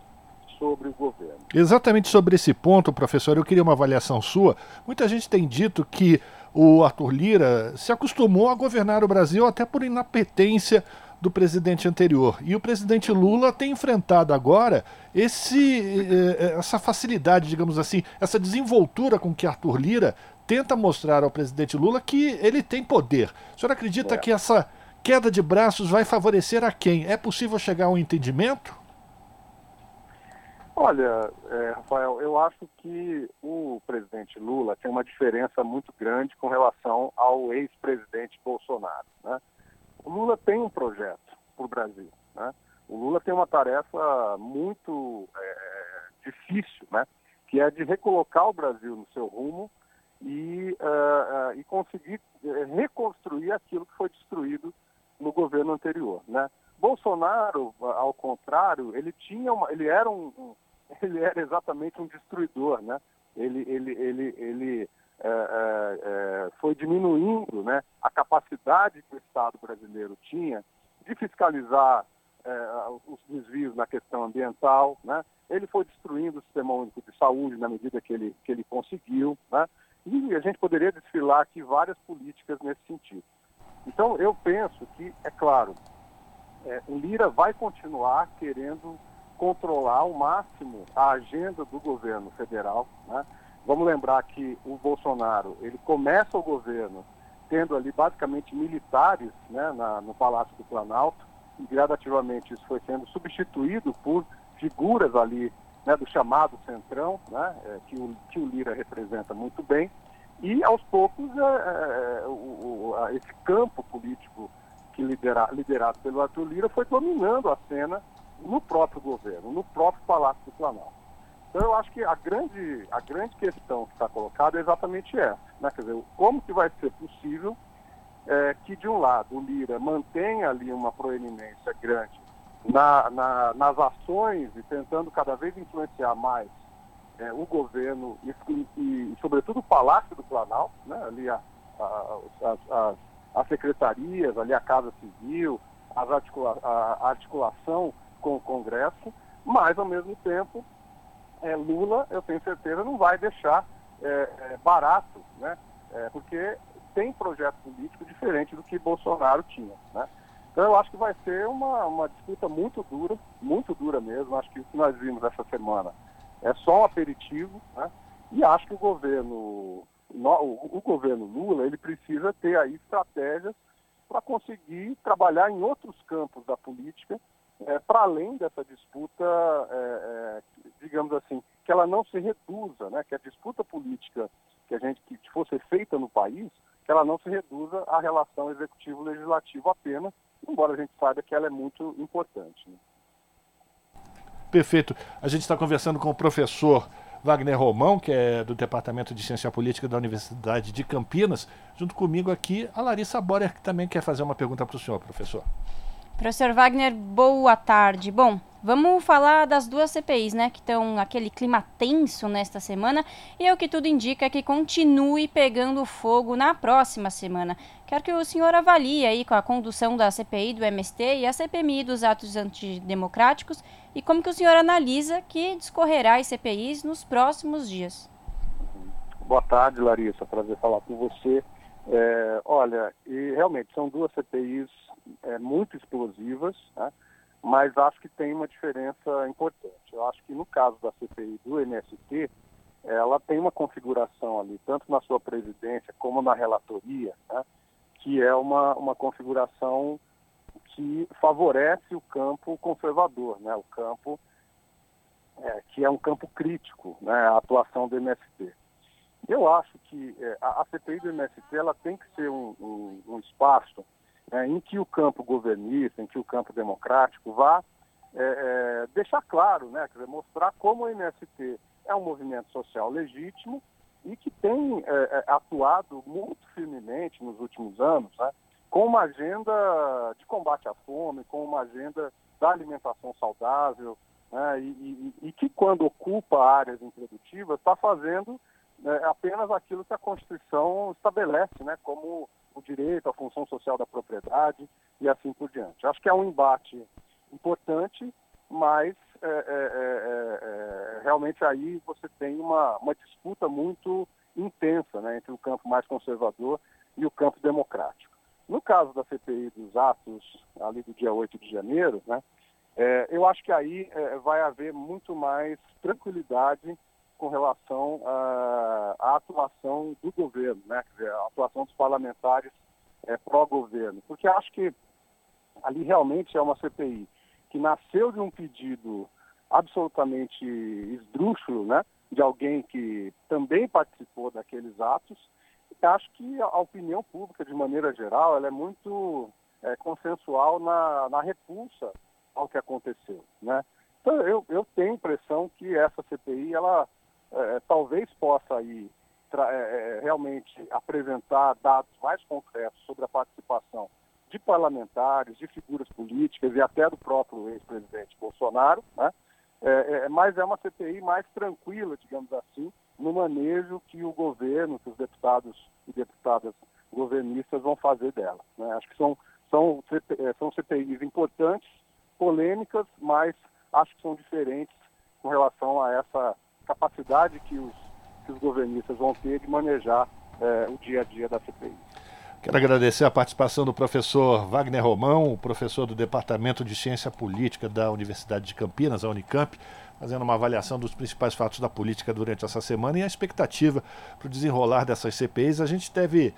sobre o governo. Exatamente sobre esse ponto, professor, eu queria uma avaliação sua. Muita gente tem dito que o Arthur Lira se acostumou a governar o Brasil até por inapetência do presidente anterior. E o presidente Lula tem enfrentado agora esse, eh, eh, essa facilidade, digamos assim, essa desenvoltura com que Arthur Lira tenta mostrar ao presidente Lula que ele tem poder. O senhor acredita é. que essa queda de braços vai favorecer a quem? É possível chegar a um entendimento? Olha, é, Rafael, eu acho que o presidente Lula tem uma diferença muito grande com relação ao ex-presidente Bolsonaro. Né? O Lula tem um projeto para o Brasil. Né? O Lula tem uma tarefa muito é, difícil, né? que é de recolocar o Brasil no seu rumo e, uh, uh, e conseguir é, reconstruir aquilo que foi destruído no governo anterior. Né? Bolsonaro, ao contrário, ele tinha uma, ele era um, ele era exatamente um destruidor, né? Ele, ele, ele, ele é, é, é, foi diminuindo né, a capacidade que o Estado brasileiro tinha de fiscalizar os desvios na questão ambiental. Né? Ele foi destruindo o Sistema Único de Saúde na medida que ele, que ele conseguiu. Né? E a gente poderia desfilar aqui várias políticas nesse sentido. Então, eu penso que, é claro, é, o Lira vai continuar querendo controlar ao máximo a agenda do governo federal. Né? Vamos lembrar que o Bolsonaro, ele começa o governo tendo ali basicamente militares né, na, no Palácio do Planalto, e gradativamente isso foi sendo substituído por figuras ali né, do chamado Centrão, né, é, que, o, que o Lira representa muito bem, e aos poucos é, é, o, o, esse campo político que lidera, liderado pelo Arthur Lira foi dominando a cena no próprio governo, no próprio Palácio do Planalto. Então eu acho que a grande, a grande questão que está colocada é exatamente essa, né? Quer dizer, como que vai ser possível é, que, de um lado, o Lira mantém ali uma proeminência grande na, na, nas ações e tentando cada vez influenciar mais é, o governo e, e, e, sobretudo, o Palácio do Planalto, né, ali a, a, a, as secretarias, ali a Casa Civil, articula, a articulação com o Congresso, mas, ao mesmo tempo, é, Lula, eu tenho certeza, não vai deixar é, é, barato, né, é, porque tem projeto político diferente do que Bolsonaro tinha. Né? Então eu acho que vai ser uma, uma disputa muito dura, muito dura mesmo. Acho que o que nós vimos essa semana é só um aperitivo, né? E acho que o governo, o, governo Lula, ele precisa ter aí estratégias para conseguir trabalhar em outros campos da política, é, para além dessa disputa, é, é, digamos assim, que ela não se reduza, né? Que a disputa política que a gente que fosse feita no país, que ela não se reduza à relação executivo-legislativo apenas, embora a gente saiba que ela é muito importante. Né? Perfeito. A gente está conversando com o professor Wagner Romão, que é do Departamento de Ciência Política da Universidade de Campinas. Junto comigo aqui, a Larissa Borer, que também quer fazer uma pergunta para o senhor, professor. Professor Wagner, boa tarde. Bom, vamos falar das duas CPIs, né, que estão aquele clima tenso nesta semana e é o que tudo indica que continue pegando fogo na próxima semana. Quero que o senhor avalie aí com a condução da CPI do MST e a CPMI dos atos antidemocráticos e como que o senhor analisa que discorrerá as CPIs nos próximos dias. Boa tarde, Larissa. Prazer falar com você. É, olha, e realmente são duas CPIs é, muito explosivas, né? mas acho que tem uma diferença importante. Eu acho que no caso da CPI do MST, ela tem uma configuração ali, tanto na sua presidência como na relatoria, né? que é uma, uma configuração que favorece o campo conservador, né? o campo é, que é um campo crítico, né? a atuação do MST. Eu acho que é, a, CPI do MST ela tem que ser um, um, um espaço é, em que o campo governista, em que o campo democrático vá é, é, deixar claro, né, quer dizer, mostrar como o MST é um movimento social legítimo e que tem é, é, atuado muito firmemente nos últimos anos, né, com uma agenda de combate à fome, com uma agenda da alimentação saudável, né, e, e, e, que quando ocupa áreas improdutivas está fazendo é, apenas aquilo que a Constituição estabelece, né, como o direito, a função social da propriedade e assim por diante. Acho que é um embate importante, mas é, é, é, é, realmente aí você tem uma, uma disputa muito intensa né, entre o campo mais conservador e o campo democrático. No caso da CPI dos atos, ali do dia 8 de janeiro, né, é, eu acho que aí é, vai haver muito mais tranquilidade com relação à, à atuação do governo, né? Dizer, a atuação dos parlamentares é, pró-governo. Porque acho que ali realmente é uma CPI que nasceu de um pedido absolutamente esdrúxulo, né? De alguém que também participou daqueles atos. E acho que a opinião pública, de maneira geral, ela é muito é, consensual na, na repulsa ao que aconteceu, né? Então, eu, eu tenho a impressão que essa CPI, ela é, talvez possa aí é, é, realmente apresentar dados mais concretos sobre a participação de parlamentares, de figuras políticas e até do próprio ex-presidente Bolsonaro, né? É, é, mas é uma CPI mais tranquila, digamos assim, no manejo que o governo, que os deputados e deputadas governistas vão fazer dela. Né? Acho que são, são, são CPIs importantes, polêmicas, mas acho que são diferentes com relação a essa capacidade que os, que os governistas vão ter de manejar é, o dia a dia da CPI. Quero agradecer a participação do professor Wagner Romão, professor do Departamento de Ciência Política da Universidade de Campinas, a Unicamp, fazendo uma avaliação dos principais fatos da política durante essa semana e a expectativa para o desenrolar dessas CPIs. A gente deve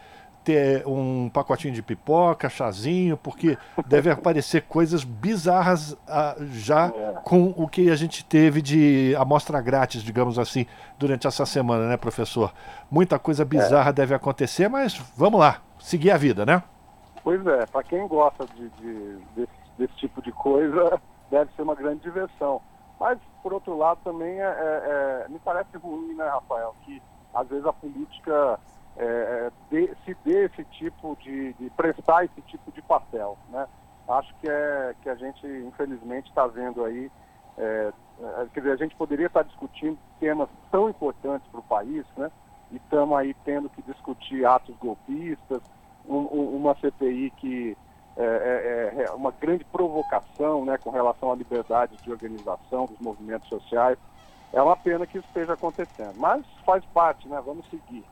ter um pacotinho de pipoca, chazinho, porque deve aparecer coisas bizarras ah, já é. com o que a gente teve de amostra grátis, digamos assim, durante essa semana, né, professor? Muita coisa é. bizarra é. deve acontecer, mas vamos lá, seguir a vida, né? Pois é, para quem gosta de, de desse, desse, tipo de coisa, deve ser uma grande diversão. Mas, por outro lado, também é, é, é me parece ruim, né, Rafael, que às vezes a política é, de, se dê esse tipo de, de, prestar esse tipo de papel, né? Acho que é que a gente infelizmente está vendo aí, é, é, quer dizer, a gente poderia estar discutindo temas tão importantes para o país, né? E estamos aí tendo que discutir atos golpistas, um, um, uma CPI que é, é, é, uma grande provocação, né, com relação à liberdade de organização dos movimentos sociais. É uma pena que isso esteja acontecendo, mas faz parte, né? Vamos seguir.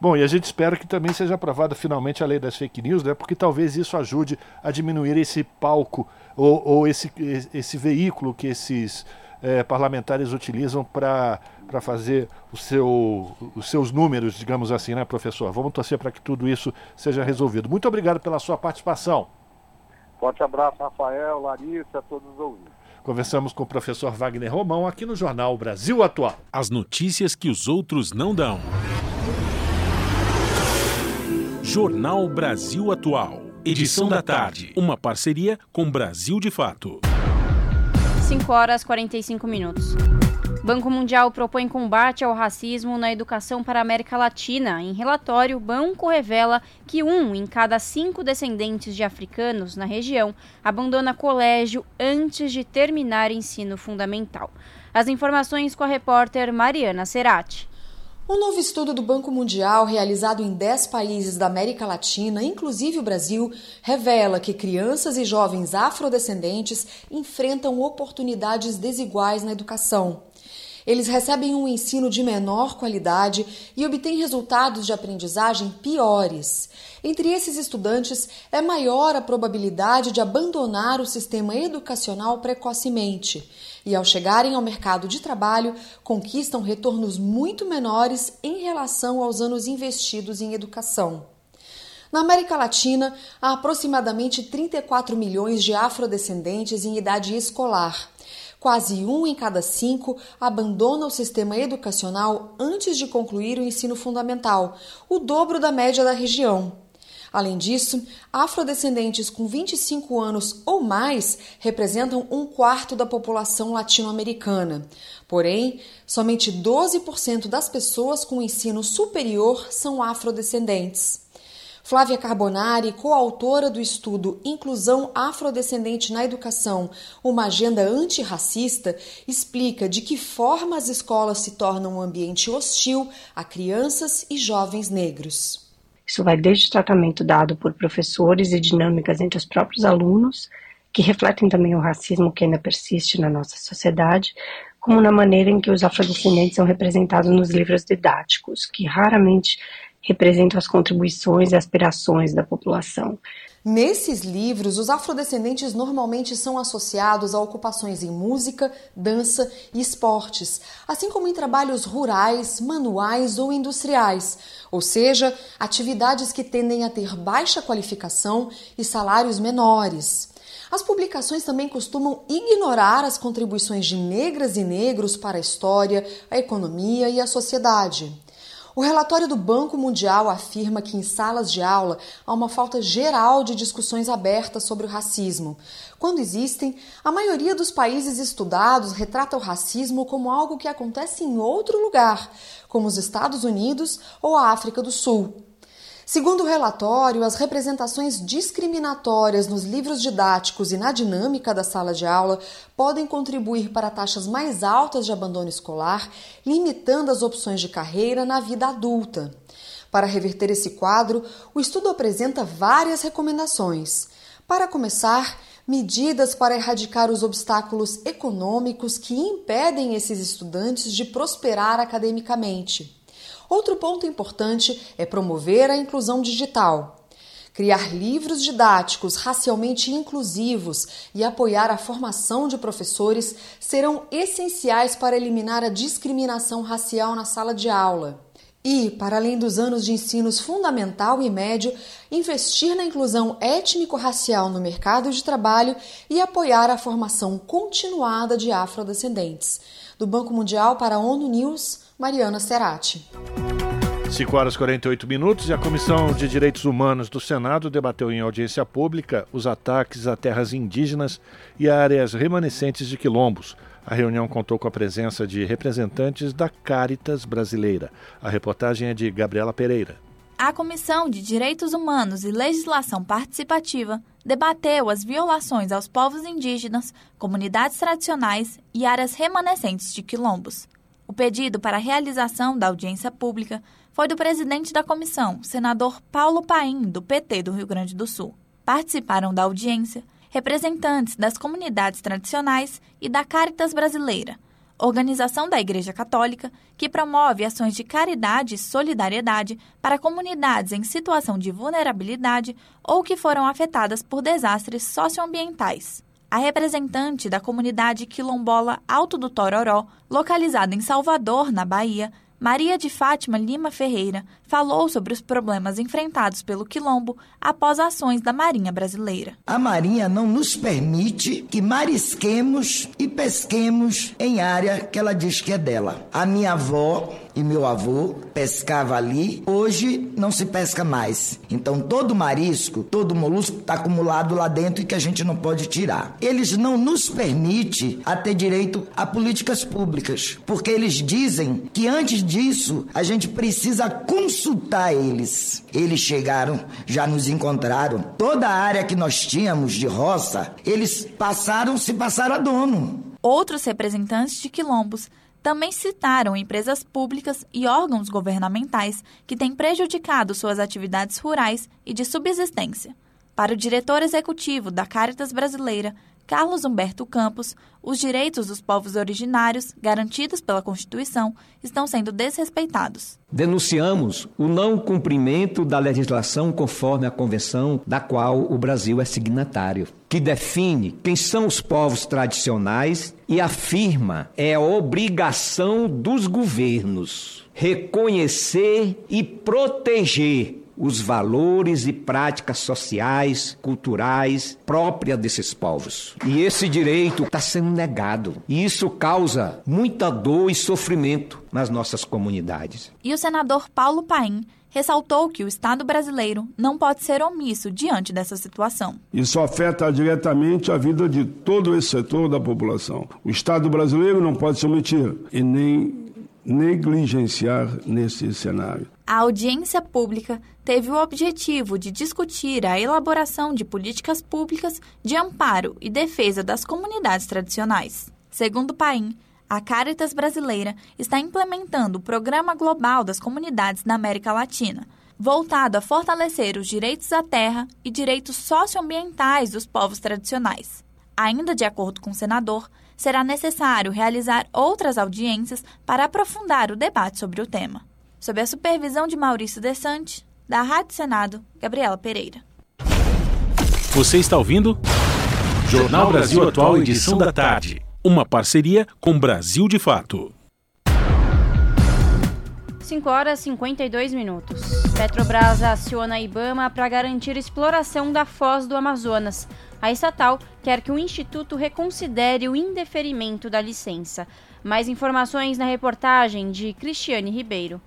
Bom, e a gente espera que também seja aprovada finalmente a lei das fake news, né? Porque talvez isso ajude a diminuir esse palco ou, ou esse, esse veículo que esses é, parlamentares utilizam para fazer o seu, os seus números, digamos assim, né, professor? Vamos torcer para que tudo isso seja resolvido. Muito obrigado pela sua participação. Forte abraço, Rafael, Larissa, a todos os ouvintes. Conversamos com o professor Wagner Romão aqui no Jornal Brasil Atual. As notícias que os outros não dão. Jornal Brasil Atual. Edição da tarde. Uma parceria com Brasil de Fato. 5 horas 45 minutos. Banco Mundial propõe combate ao racismo na educação para a América Latina. Em relatório, o banco revela que um em cada cinco descendentes de africanos na região abandona colégio antes de terminar ensino fundamental. As informações com a repórter Mariana Serati. Um novo estudo do Banco Mundial, realizado em 10 países da América Latina, inclusive o Brasil, revela que crianças e jovens afrodescendentes enfrentam oportunidades desiguais na educação. Eles recebem um ensino de menor qualidade e obtêm resultados de aprendizagem piores. Entre esses estudantes, é maior a probabilidade de abandonar o sistema educacional precocemente e, ao chegarem ao mercado de trabalho, conquistam retornos muito menores em relação aos anos investidos em educação. Na América Latina, há aproximadamente 34 milhões de afrodescendentes em idade escolar. Quase um em cada cinco abandona o sistema educacional antes de concluir o ensino fundamental, o dobro da média da região. Além disso, afrodescendentes com 25 anos ou mais representam um quarto da população latino-americana. Porém, somente 12% das pessoas com ensino superior são afrodescendentes. Flávia Carbonari, coautora do estudo Inclusão Afrodescendente na Educação, uma agenda antirracista, explica de que forma as escolas se tornam um ambiente hostil a crianças e jovens negros. Isso vai desde o tratamento dado por professores e dinâmicas entre os próprios alunos, que refletem também o racismo que ainda persiste na nossa sociedade, como na maneira em que os afrodescendentes são representados nos livros didáticos, que raramente representam as contribuições e aspirações da população. Nesses livros, os afrodescendentes normalmente são associados a ocupações em música, dança e esportes, assim como em trabalhos rurais, manuais ou industriais, ou seja, atividades que tendem a ter baixa qualificação e salários menores. As publicações também costumam ignorar as contribuições de negras e negros para a história, a economia e a sociedade. O relatório do Banco Mundial afirma que em salas de aula há uma falta geral de discussões abertas sobre o racismo. Quando existem, a maioria dos países estudados retrata o racismo como algo que acontece em outro lugar, como os Estados Unidos ou a África do Sul. Segundo o relatório, as representações discriminatórias nos livros didáticos e na dinâmica da sala de aula podem contribuir para taxas mais altas de abandono escolar, limitando as opções de carreira na vida adulta. Para reverter esse quadro, o estudo apresenta várias recomendações. Para começar, medidas para erradicar os obstáculos econômicos que impedem esses estudantes de prosperar academicamente. Outro ponto importante é promover a inclusão digital. Criar livros didáticos racialmente inclusivos e apoiar a formação de professores serão essenciais para eliminar a discriminação racial na sala de aula. E, para além dos anos de ensinos fundamental e médio, investir na inclusão étnico-racial no mercado de trabalho e apoiar a formação continuada de afrodescendentes. Do Banco Mundial para a ONU News, Mariana Serati. 5 horas e 48 minutos e a Comissão de Direitos Humanos do Senado debateu em audiência pública os ataques a terras indígenas e áreas remanescentes de quilombos. A reunião contou com a presença de representantes da Caritas brasileira. A reportagem é de Gabriela Pereira. a Comissão de Direitos Humanos e Legislação Participativa debateu as violações aos povos indígenas, comunidades tradicionais e áreas remanescentes de quilombos. O pedido para a realização da audiência pública foi do presidente da comissão, senador Paulo Paim, do PT do Rio Grande do Sul. Participaram da audiência representantes das comunidades tradicionais e da Caritas Brasileira, organização da Igreja Católica que promove ações de caridade e solidariedade para comunidades em situação de vulnerabilidade ou que foram afetadas por desastres socioambientais. A representante da comunidade quilombola Alto do Tororó, localizada em Salvador, na Bahia, Maria de Fátima Lima Ferreira falou sobre os problemas enfrentados pelo quilombo após ações da Marinha Brasileira. A Marinha não nos permite que marisquemos e pesquemos em área que ela diz que é dela. A minha avó e meu avô pescava ali. Hoje não se pesca mais. Então todo marisco, todo molusco está acumulado lá dentro e que a gente não pode tirar. Eles não nos permitem a ter direito a políticas públicas, porque eles dizem que antes disso a gente precisa consultar eles. Eles chegaram, já nos encontraram. Toda a área que nós tínhamos de roça, eles passaram, se passaram a dono. Outros representantes de quilombos também citaram empresas públicas e órgãos governamentais que têm prejudicado suas atividades rurais e de subsistência. Para o diretor executivo da Caritas Brasileira, Carlos Humberto Campos, os direitos dos povos originários, garantidos pela Constituição, estão sendo desrespeitados. Denunciamos o não cumprimento da legislação conforme a convenção da qual o Brasil é signatário, que define quem são os povos tradicionais e afirma é a obrigação dos governos reconhecer e proteger os valores e práticas sociais, culturais próprias desses povos. E esse direito está sendo negado. E isso causa muita dor e sofrimento nas nossas comunidades. E o senador Paulo Paim ressaltou que o Estado brasileiro não pode ser omisso diante dessa situação. Isso afeta diretamente a vida de todo esse setor da população. O Estado brasileiro não pode se omitir e nem negligenciar nesse cenário. A audiência pública teve o objetivo de discutir a elaboração de políticas públicas de amparo e defesa das comunidades tradicionais. Segundo Paim, a Caritas Brasileira está implementando o Programa Global das Comunidades na América Latina, voltado a fortalecer os direitos à terra e direitos socioambientais dos povos tradicionais. Ainda de acordo com o senador, será necessário realizar outras audiências para aprofundar o debate sobre o tema. Sob a supervisão de Maurício Desante, da Rádio Senado, Gabriela Pereira. Você está ouvindo? Jornal Brasil Atual, edição da tarde. Uma parceria com Brasil de Fato. 5 horas e 52 minutos. Petrobras aciona a Ibama para garantir exploração da foz do Amazonas. A estatal quer que o Instituto reconsidere o indeferimento da licença. Mais informações na reportagem de Cristiane Ribeiro.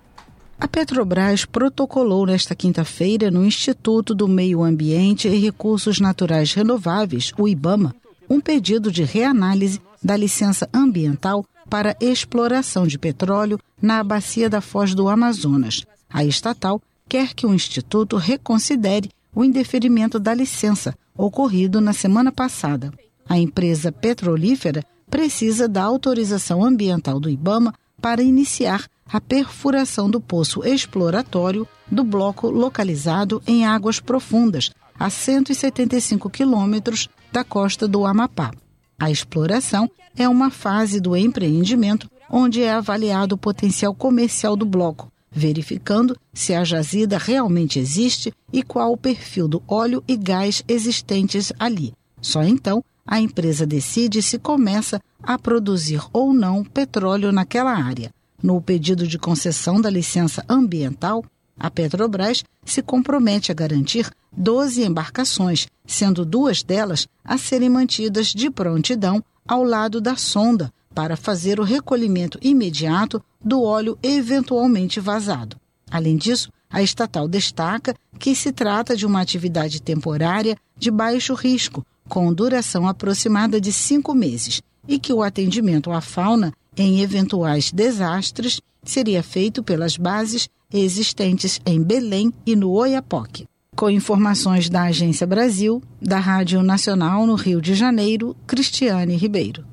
A Petrobras protocolou nesta quinta-feira no Instituto do Meio Ambiente e Recursos Naturais Renováveis, o IBAMA, um pedido de reanálise da licença ambiental para exploração de petróleo na bacia da Foz do Amazonas. A estatal quer que o Instituto reconsidere o indeferimento da licença, ocorrido na semana passada. A empresa petrolífera precisa da autorização ambiental do IBAMA para iniciar a perfuração do poço exploratório do bloco localizado em águas profundas, a 175 quilômetros da costa do Amapá. A exploração é uma fase do empreendimento onde é avaliado o potencial comercial do bloco, verificando se a jazida realmente existe e qual o perfil do óleo e gás existentes ali. Só então a empresa decide se começa a produzir ou não petróleo naquela área. No pedido de concessão da licença ambiental, a Petrobras se compromete a garantir 12 embarcações, sendo duas delas a serem mantidas de prontidão ao lado da sonda para fazer o recolhimento imediato do óleo eventualmente vazado. Além disso, a estatal destaca que se trata de uma atividade temporária de baixo risco, com duração aproximada de cinco meses, e que o atendimento à fauna em eventuais desastres seria feito pelas bases existentes em Belém e no Oiapoque. Com informações da Agência Brasil, da Rádio Nacional no Rio de Janeiro, Cristiane Ribeiro.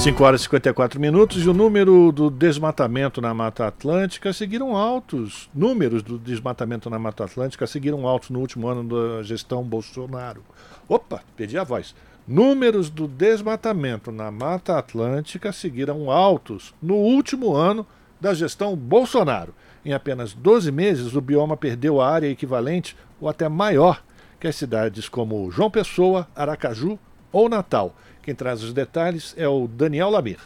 5 horas e 54 minutos e o número do desmatamento na Mata Atlântica seguiram altos. Números do desmatamento na Mata Atlântica seguiram altos no último ano da gestão Bolsonaro. Opa, perdi a voz. Números do desmatamento na Mata Atlântica seguiram altos no último ano da gestão Bolsonaro. Em apenas 12 meses, o bioma perdeu a área equivalente ou até maior que as cidades como João Pessoa, Aracaju ou Natal. Quem traz os detalhes é o Daniel Lamir.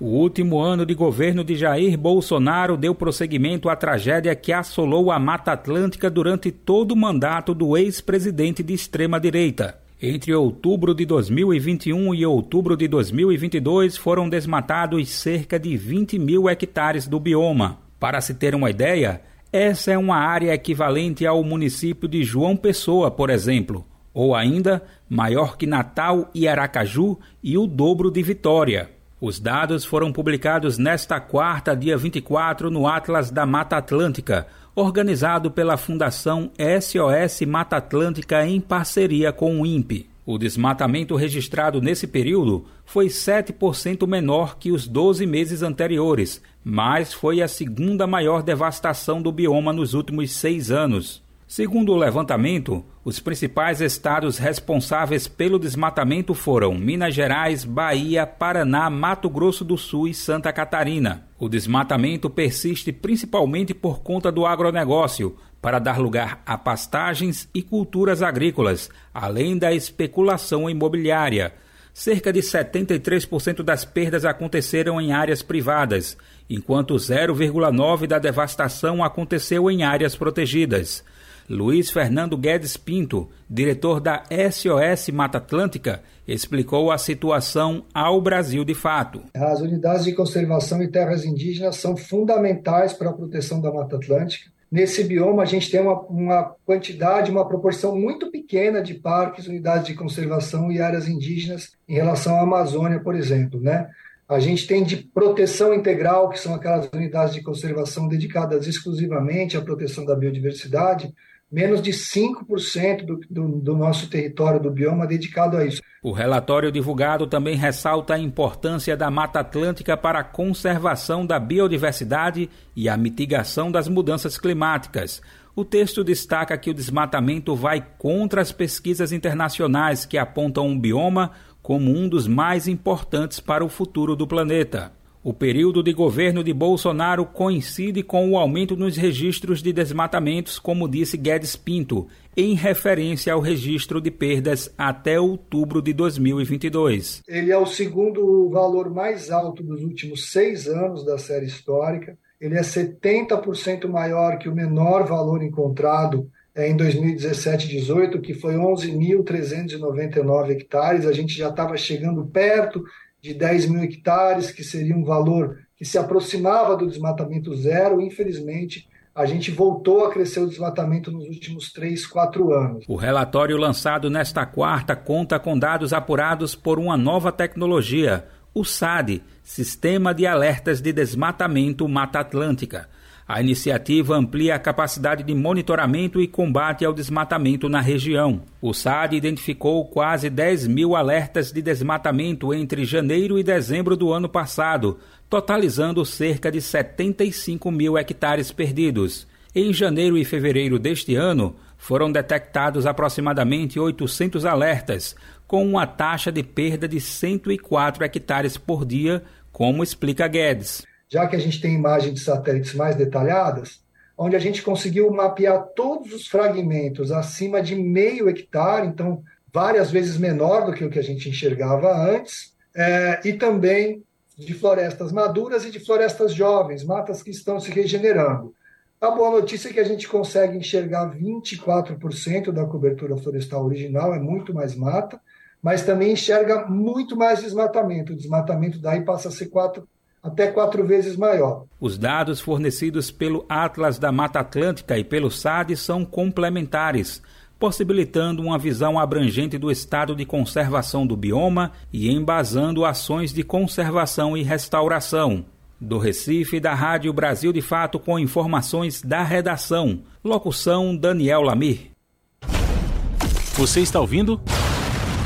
O último ano de governo de Jair Bolsonaro deu prosseguimento à tragédia que assolou a Mata Atlântica durante todo o mandato do ex-presidente de extrema-direita. Entre outubro de 2021 e outubro de 2022 foram desmatados cerca de 20 mil hectares do bioma. Para se ter uma ideia, essa é uma área equivalente ao município de João Pessoa, por exemplo ou ainda maior que Natal e Aracaju e o dobro de Vitória. Os dados foram publicados nesta quarta, dia 24, no Atlas da Mata Atlântica, organizado pela Fundação SOS Mata Atlântica em parceria com o INPE. O desmatamento registrado nesse período foi 7% menor que os 12 meses anteriores, mas foi a segunda maior devastação do bioma nos últimos seis anos. Segundo o levantamento, os principais estados responsáveis pelo desmatamento foram Minas Gerais, Bahia, Paraná, Mato Grosso do Sul e Santa Catarina. O desmatamento persiste principalmente por conta do agronegócio, para dar lugar a pastagens e culturas agrícolas, além da especulação imobiliária. Cerca de 73% das perdas aconteceram em áreas privadas, enquanto 0,9% da devastação aconteceu em áreas protegidas. Luiz Fernando Guedes Pinto, diretor da SOS Mata Atlântica, explicou a situação ao Brasil de fato. As unidades de conservação e terras indígenas são fundamentais para a proteção da Mata Atlântica. Nesse bioma, a gente tem uma, uma quantidade, uma proporção muito pequena de parques, unidades de conservação e áreas indígenas em relação à Amazônia, por exemplo, né? A gente tem de proteção integral, que são aquelas unidades de conservação dedicadas exclusivamente à proteção da biodiversidade, menos de 5% do, do, do, nosso território do bioma dedicado a isso. O relatório divulgado também ressalta a importância da Mata Atlântica para a conservação da biodiversidade e a mitigação das mudanças climáticas. O texto destaca que o desmatamento vai contra as pesquisas internacionais que apontam o bioma como um dos mais importantes para o futuro do planeta. O período de governo de Bolsonaro coincide com o aumento nos registros de desmatamentos, como disse Guedes Pinto, em referência ao registro de perdas até outubro de 2022. Ele é o segundo valor mais alto dos últimos seis anos da série histórica. Ele é 70% maior que o menor valor encontrado é, em 2017-18, que foi 11.399 hectares. A gente já estava chegando perto de 10 mil hectares, que seria um valor que se aproximava do desmatamento zero. Infelizmente, a gente voltou a crescer o desmatamento nos últimos 3, 4 anos. O relatório lançado nesta quarta conta com dados apurados por uma nova tecnologia, o SAD Sistema de Alertas de Desmatamento Mata Atlântica. A iniciativa amplia a capacidade de monitoramento e combate ao desmatamento na região. O SAD identificou quase 10 mil alertas de desmatamento entre janeiro e dezembro do ano passado, totalizando cerca de 75 mil hectares perdidos. Em janeiro e fevereiro deste ano, foram detectados aproximadamente 800 alertas, com uma taxa de perda de 104 hectares por dia, como explica Guedes já que a gente tem imagens de satélites mais detalhadas, onde a gente conseguiu mapear todos os fragmentos acima de meio hectare, então várias vezes menor do que o que a gente enxergava antes, é, e também de florestas maduras e de florestas jovens, matas que estão se regenerando. A boa notícia é que a gente consegue enxergar 24% da cobertura florestal original, é muito mais mata, mas também enxerga muito mais desmatamento. O desmatamento daí passa a ser 4 até quatro vezes maior. Os dados fornecidos pelo Atlas da Mata Atlântica e pelo SAD são complementares, possibilitando uma visão abrangente do estado de conservação do bioma e embasando ações de conservação e restauração. Do Recife, da Rádio Brasil de Fato, com informações da redação. Locução Daniel Lamir. Você está ouvindo?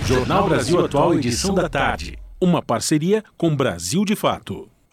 Jornal Brasil Atual, edição da tarde. Uma parceria com Brasil de Fato.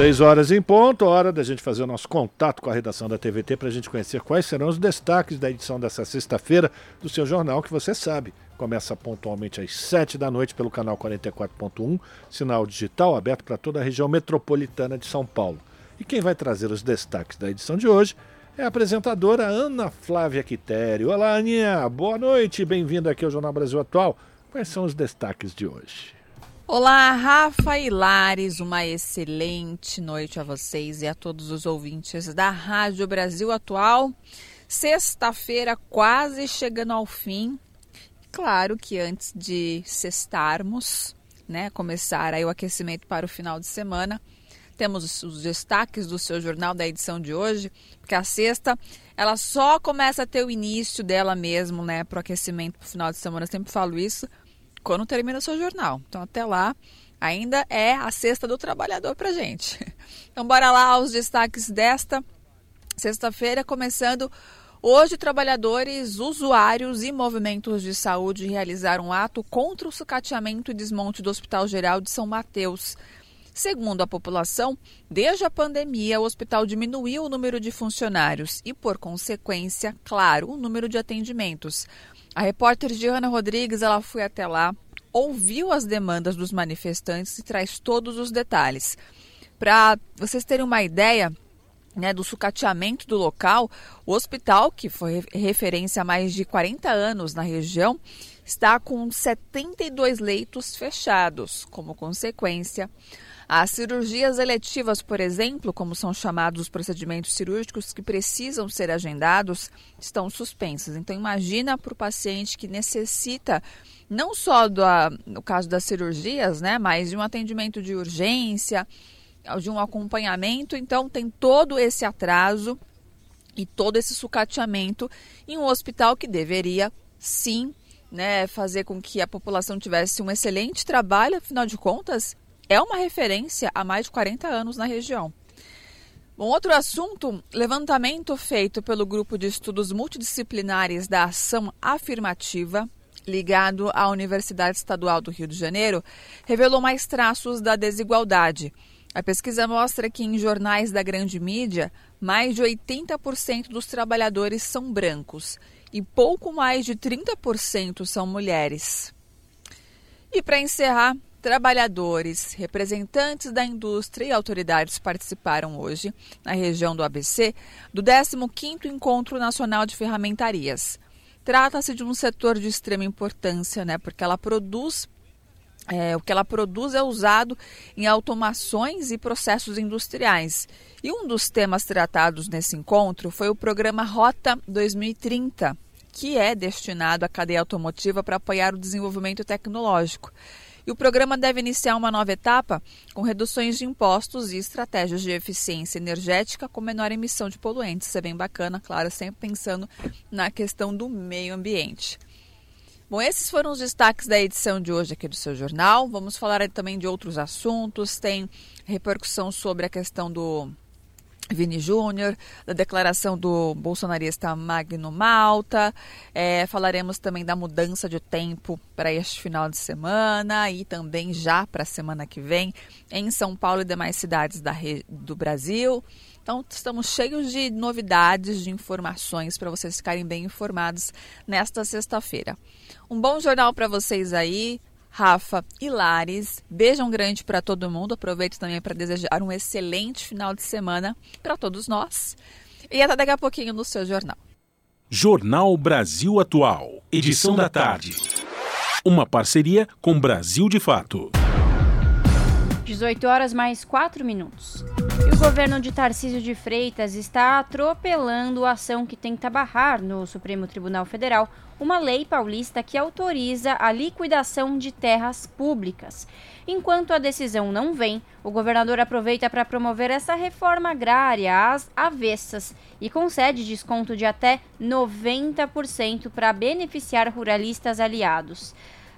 6 horas em ponto, hora da gente fazer o nosso contato com a redação da TVT para a gente conhecer quais serão os destaques da edição dessa sexta-feira do seu jornal, que você sabe. Começa pontualmente às 7 da noite pelo canal 44.1, sinal digital aberto para toda a região metropolitana de São Paulo. E quem vai trazer os destaques da edição de hoje é a apresentadora Ana Flávia Quitério. Olá, Aninha, boa noite, bem-vinda aqui ao Jornal Brasil Atual. Quais são os destaques de hoje? Olá, Rafa e Lares, uma excelente noite a vocês e a todos os ouvintes da Rádio Brasil Atual. Sexta-feira quase chegando ao fim. Claro que antes de sextarmos, né, começar aí o aquecimento para o final de semana, temos os destaques do seu jornal da edição de hoje, porque a sexta ela só começa a ter o início dela mesmo, né, para o aquecimento para o final de semana. Eu sempre falo isso quando termina o seu jornal. Então, até lá, ainda é a sexta do trabalhador para gente. Então, bora lá aos destaques desta sexta-feira, começando. Hoje, trabalhadores, usuários e movimentos de saúde realizaram um ato contra o sucateamento e desmonte do Hospital Geral de São Mateus. Segundo a população, desde a pandemia, o hospital diminuiu o número de funcionários e, por consequência, claro, o número de atendimentos. A repórter Giana Rodrigues ela foi até lá, ouviu as demandas dos manifestantes e traz todos os detalhes. Para vocês terem uma ideia, né, do sucateamento do local, o hospital, que foi referência há mais de 40 anos na região, está com 72 leitos fechados. Como consequência, as cirurgias eletivas, por exemplo, como são chamados os procedimentos cirúrgicos que precisam ser agendados, estão suspensas. Então, imagina para o paciente que necessita não só do, no caso das cirurgias, né, mas de um atendimento de urgência, de um acompanhamento. Então, tem todo esse atraso e todo esse sucateamento em um hospital que deveria, sim, né, fazer com que a população tivesse um excelente trabalho, afinal de contas, é uma referência há mais de 40 anos na região. Um outro assunto, levantamento feito pelo Grupo de Estudos Multidisciplinares da Ação Afirmativa, ligado à Universidade Estadual do Rio de Janeiro, revelou mais traços da desigualdade. A pesquisa mostra que em jornais da grande mídia, mais de 80% dos trabalhadores são brancos e pouco mais de 30% são mulheres. E para encerrar, Trabalhadores, representantes da indústria e autoridades participaram hoje, na região do ABC, do 15º Encontro Nacional de Ferramentarias. Trata-se de um setor de extrema importância, né, porque ela produz é, o que ela produz é usado em automações e processos industriais. E um dos temas tratados nesse encontro foi o programa Rota 2030, que é destinado à cadeia automotiva para apoiar o desenvolvimento tecnológico. E o programa deve iniciar uma nova etapa com reduções de impostos e estratégias de eficiência energética com menor emissão de poluentes. Isso é bem bacana, claro, sempre pensando na questão do meio ambiente. Bom, esses foram os destaques da edição de hoje aqui do seu jornal. Vamos falar também de outros assuntos. Tem repercussão sobre a questão do Vini Júnior, da declaração do bolsonarista Magno Malta. É, falaremos também da mudança de tempo para este final de semana e também já para a semana que vem em São Paulo e demais cidades da, do Brasil. Então, estamos cheios de novidades, de informações para vocês ficarem bem informados nesta sexta-feira. Um bom jornal para vocês aí. Rafa e Lares, beijão grande para todo mundo. Aproveito também para desejar um excelente final de semana para todos nós. E até daqui a pouquinho no seu jornal. Jornal Brasil Atual, edição da tarde. Uma parceria com Brasil de Fato. 18 horas mais 4 minutos. E o governo de Tarcísio de Freitas está atropelando a ação que tenta barrar no Supremo Tribunal Federal uma lei paulista que autoriza a liquidação de terras públicas. Enquanto a decisão não vem, o governador aproveita para promover essa reforma agrária às avessas e concede desconto de até 90% para beneficiar ruralistas aliados.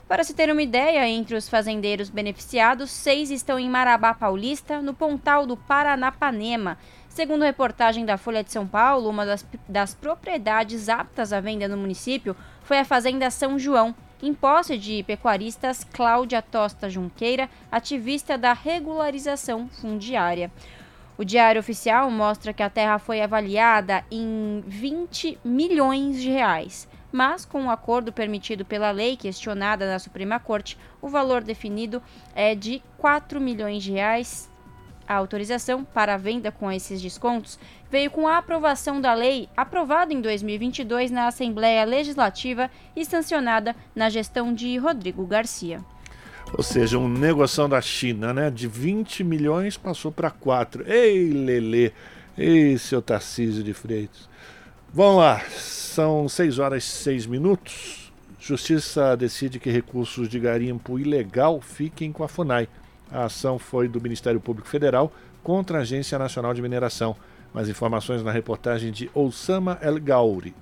Para se ter uma ideia, entre os fazendeiros beneficiados, seis estão em Marabá Paulista, no Pontal do Paranapanema. Segundo reportagem da Folha de São Paulo, uma das, das propriedades aptas à venda no município foi a Fazenda São João, em posse de pecuaristas Cláudia Tosta Junqueira, ativista da regularização fundiária. O Diário Oficial mostra que a terra foi avaliada em 20 milhões de reais mas com o um acordo permitido pela lei questionada na Suprema Corte, o valor definido é de 4 milhões de reais. A autorização para a venda com esses descontos veio com a aprovação da lei aprovada em 2022 na Assembleia Legislativa e sancionada na gestão de Rodrigo Garcia. Ou seja, um negociação da China, né? De 20 milhões passou para 4. Ei, Lele! Ei, seu Tarcísio de Freitas. Vamos lá, são 6 horas e 6 minutos. Justiça decide que recursos de garimpo ilegal fiquem com a FUNAI. A ação foi do Ministério Público Federal contra a Agência Nacional de Mineração. Mais informações na reportagem de Osama El Gauri.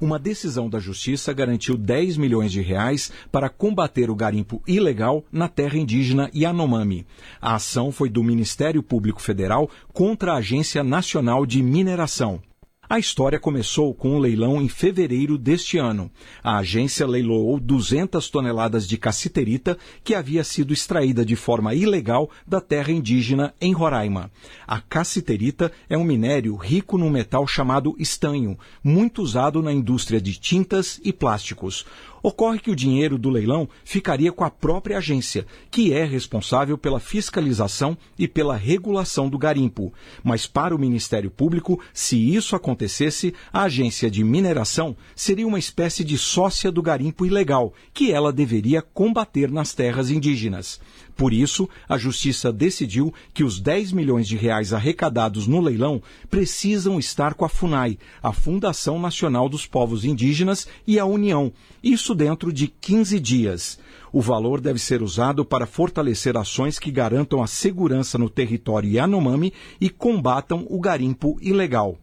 Uma decisão da Justiça garantiu 10 milhões de reais para combater o garimpo ilegal na terra indígena Yanomami. A ação foi do Ministério Público Federal contra a Agência Nacional de Mineração. A história começou com um leilão em fevereiro deste ano. A agência leiloou 200 toneladas de cassiterita que havia sido extraída de forma ilegal da terra indígena em Roraima. A cassiterita é um minério rico no metal chamado estanho, muito usado na indústria de tintas e plásticos. Ocorre que o dinheiro do leilão ficaria com a própria agência, que é responsável pela fiscalização e pela regulação do garimpo. Mas para o Ministério Público, se isso acontecesse, a agência de mineração seria uma espécie de sócia do garimpo ilegal, que ela deveria combater nas terras indígenas. Por isso, a Justiça decidiu que os 10 milhões de reais arrecadados no leilão precisam estar com a FUNAI, a Fundação Nacional dos Povos Indígenas, e a União, isso dentro de 15 dias. O valor deve ser usado para fortalecer ações que garantam a segurança no território Yanomami e combatam o garimpo ilegal.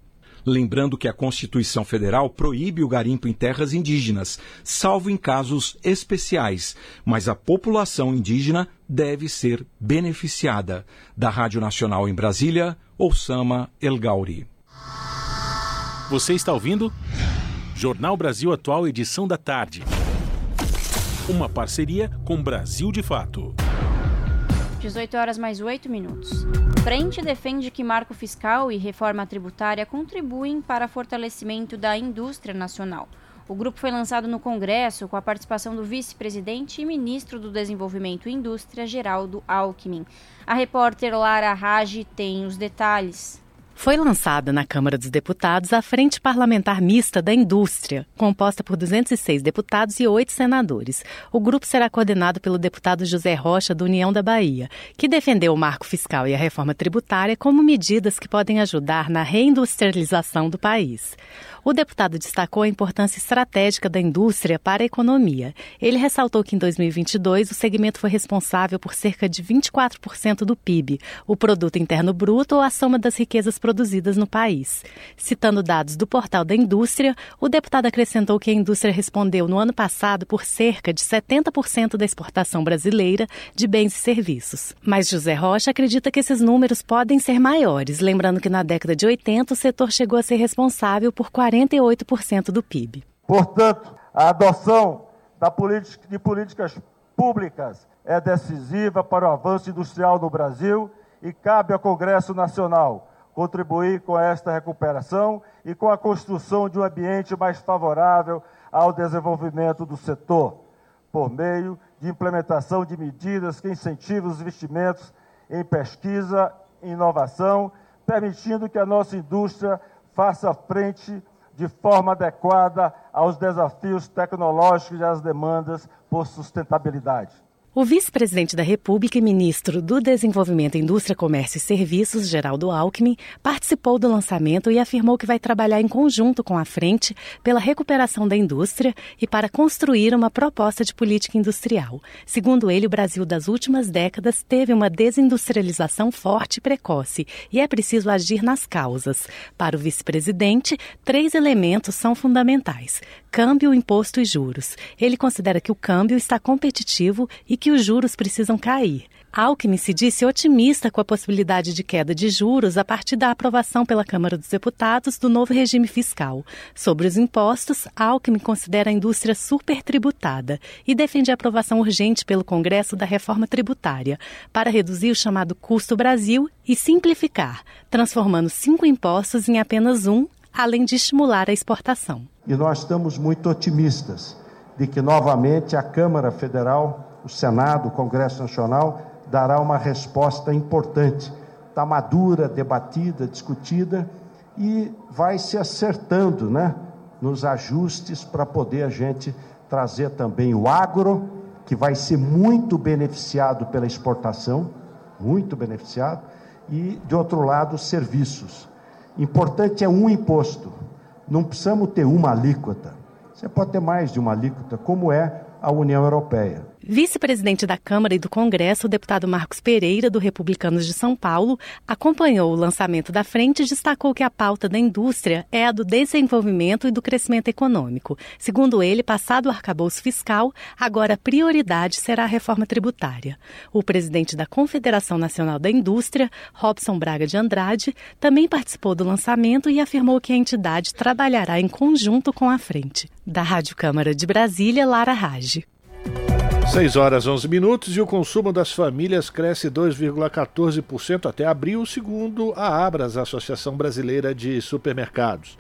Lembrando que a Constituição Federal proíbe o garimpo em terras indígenas, salvo em casos especiais, mas a população indígena deve ser beneficiada. Da Rádio Nacional em Brasília, Osama El Gauri. Você está ouvindo? Jornal Brasil Atual, edição da tarde. Uma parceria com Brasil de Fato. 18 horas mais 8 minutos. Frente defende que marco fiscal e reforma tributária contribuem para fortalecimento da indústria nacional. O grupo foi lançado no Congresso com a participação do vice-presidente e ministro do Desenvolvimento e Indústria, Geraldo Alckmin. A repórter Lara Rage tem os detalhes. Foi lançada na Câmara dos Deputados a Frente Parlamentar Mista da Indústria, composta por 206 deputados e oito senadores. O grupo será coordenado pelo deputado José Rocha, do União da Bahia, que defendeu o marco fiscal e a reforma tributária como medidas que podem ajudar na reindustrialização do país. O deputado destacou a importância estratégica da indústria para a economia. Ele ressaltou que em 2022 o segmento foi responsável por cerca de 24% do PIB, o produto interno bruto ou a soma das riquezas produzidas no país. Citando dados do portal da indústria, o deputado acrescentou que a indústria respondeu no ano passado por cerca de 70% da exportação brasileira de bens e serviços. Mas José Rocha acredita que esses números podem ser maiores, lembrando que na década de 80 o setor chegou a ser responsável por 48% do PIB. Portanto, a adoção política, de políticas públicas é decisiva para o avanço industrial no Brasil e cabe ao Congresso Nacional contribuir com esta recuperação e com a construção de um ambiente mais favorável ao desenvolvimento do setor, por meio de implementação de medidas que incentivem os investimentos em pesquisa e inovação, permitindo que a nossa indústria faça frente de forma adequada aos desafios tecnológicos e às demandas por sustentabilidade. O vice-presidente da República e ministro do Desenvolvimento, Indústria, Comércio e Serviços, Geraldo Alckmin, participou do lançamento e afirmou que vai trabalhar em conjunto com a frente pela recuperação da indústria e para construir uma proposta de política industrial. Segundo ele, o Brasil das últimas décadas teve uma desindustrialização forte e precoce e é preciso agir nas causas. Para o vice-presidente, três elementos são fundamentais: câmbio, imposto e juros. Ele considera que o câmbio está competitivo e que os juros precisam cair. Alckmin se disse otimista com a possibilidade de queda de juros a partir da aprovação pela Câmara dos Deputados do novo regime fiscal. Sobre os impostos, Alckmin considera a indústria supertributada e defende a aprovação urgente pelo Congresso da reforma tributária para reduzir o chamado custo Brasil e simplificar, transformando cinco impostos em apenas um, além de estimular a exportação. E nós estamos muito otimistas de que novamente a Câmara Federal, o Senado, o Congresso Nacional dará uma resposta importante. Está madura, debatida, discutida e vai se acertando né, nos ajustes para poder a gente trazer também o agro, que vai ser muito beneficiado pela exportação, muito beneficiado, e, de outro lado, serviços. Importante é um imposto, não precisamos ter uma alíquota. Você pode ter mais de uma alíquota, como é a União Europeia. Vice-presidente da Câmara e do Congresso, o deputado Marcos Pereira, do Republicanos de São Paulo, acompanhou o lançamento da frente e destacou que a pauta da indústria é a do desenvolvimento e do crescimento econômico. Segundo ele, passado o arcabouço fiscal, agora a prioridade será a reforma tributária. O presidente da Confederação Nacional da Indústria, Robson Braga de Andrade, também participou do lançamento e afirmou que a entidade trabalhará em conjunto com a frente. Da Rádio Câmara de Brasília, Lara Rage. 6 horas 11 minutos e o consumo das famílias cresce 2,14% até abril, segundo a Abras, a Associação Brasileira de Supermercados.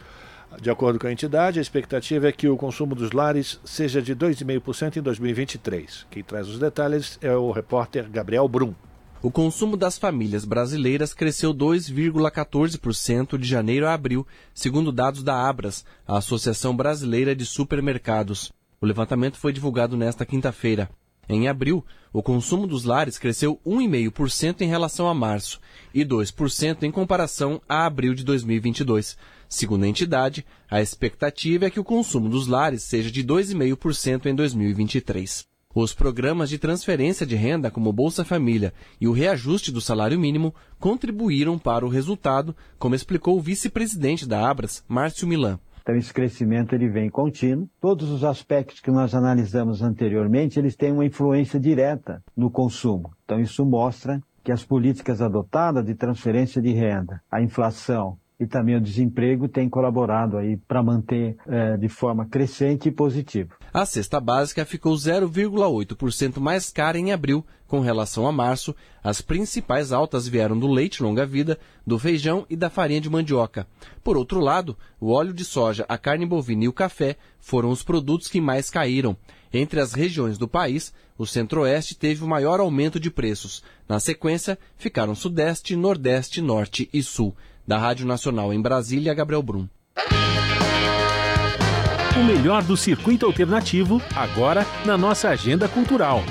De acordo com a entidade, a expectativa é que o consumo dos lares seja de 2,5% em 2023. Quem traz os detalhes é o repórter Gabriel Brum. O consumo das famílias brasileiras cresceu 2,14% de janeiro a abril, segundo dados da Abras, a Associação Brasileira de Supermercados. O levantamento foi divulgado nesta quinta-feira. Em abril, o consumo dos lares cresceu 1,5% em relação a março e 2% em comparação a abril de 2022. Segundo a entidade, a expectativa é que o consumo dos lares seja de 2,5% em 2023. Os programas de transferência de renda, como Bolsa Família e o reajuste do salário mínimo, contribuíram para o resultado, como explicou o vice-presidente da Abras, Márcio Milan. Então esse crescimento ele vem contínuo. Todos os aspectos que nós analisamos anteriormente, eles têm uma influência direta no consumo. Então isso mostra que as políticas adotadas de transferência de renda, a inflação e também o desemprego têm colaborado aí para manter é, de forma crescente e positiva. A cesta básica ficou 0,8% mais cara em abril com relação a março. As principais altas vieram do leite longa-vida, do feijão e da farinha de mandioca. Por outro lado, o óleo de soja, a carne bovina e o café foram os produtos que mais caíram. Entre as regiões do país, o Centro-Oeste teve o maior aumento de preços. Na sequência, ficaram Sudeste, Nordeste, Norte e Sul. Da Rádio Nacional em Brasília, Gabriel Brum. O melhor do circuito alternativo, agora na nossa agenda cultural.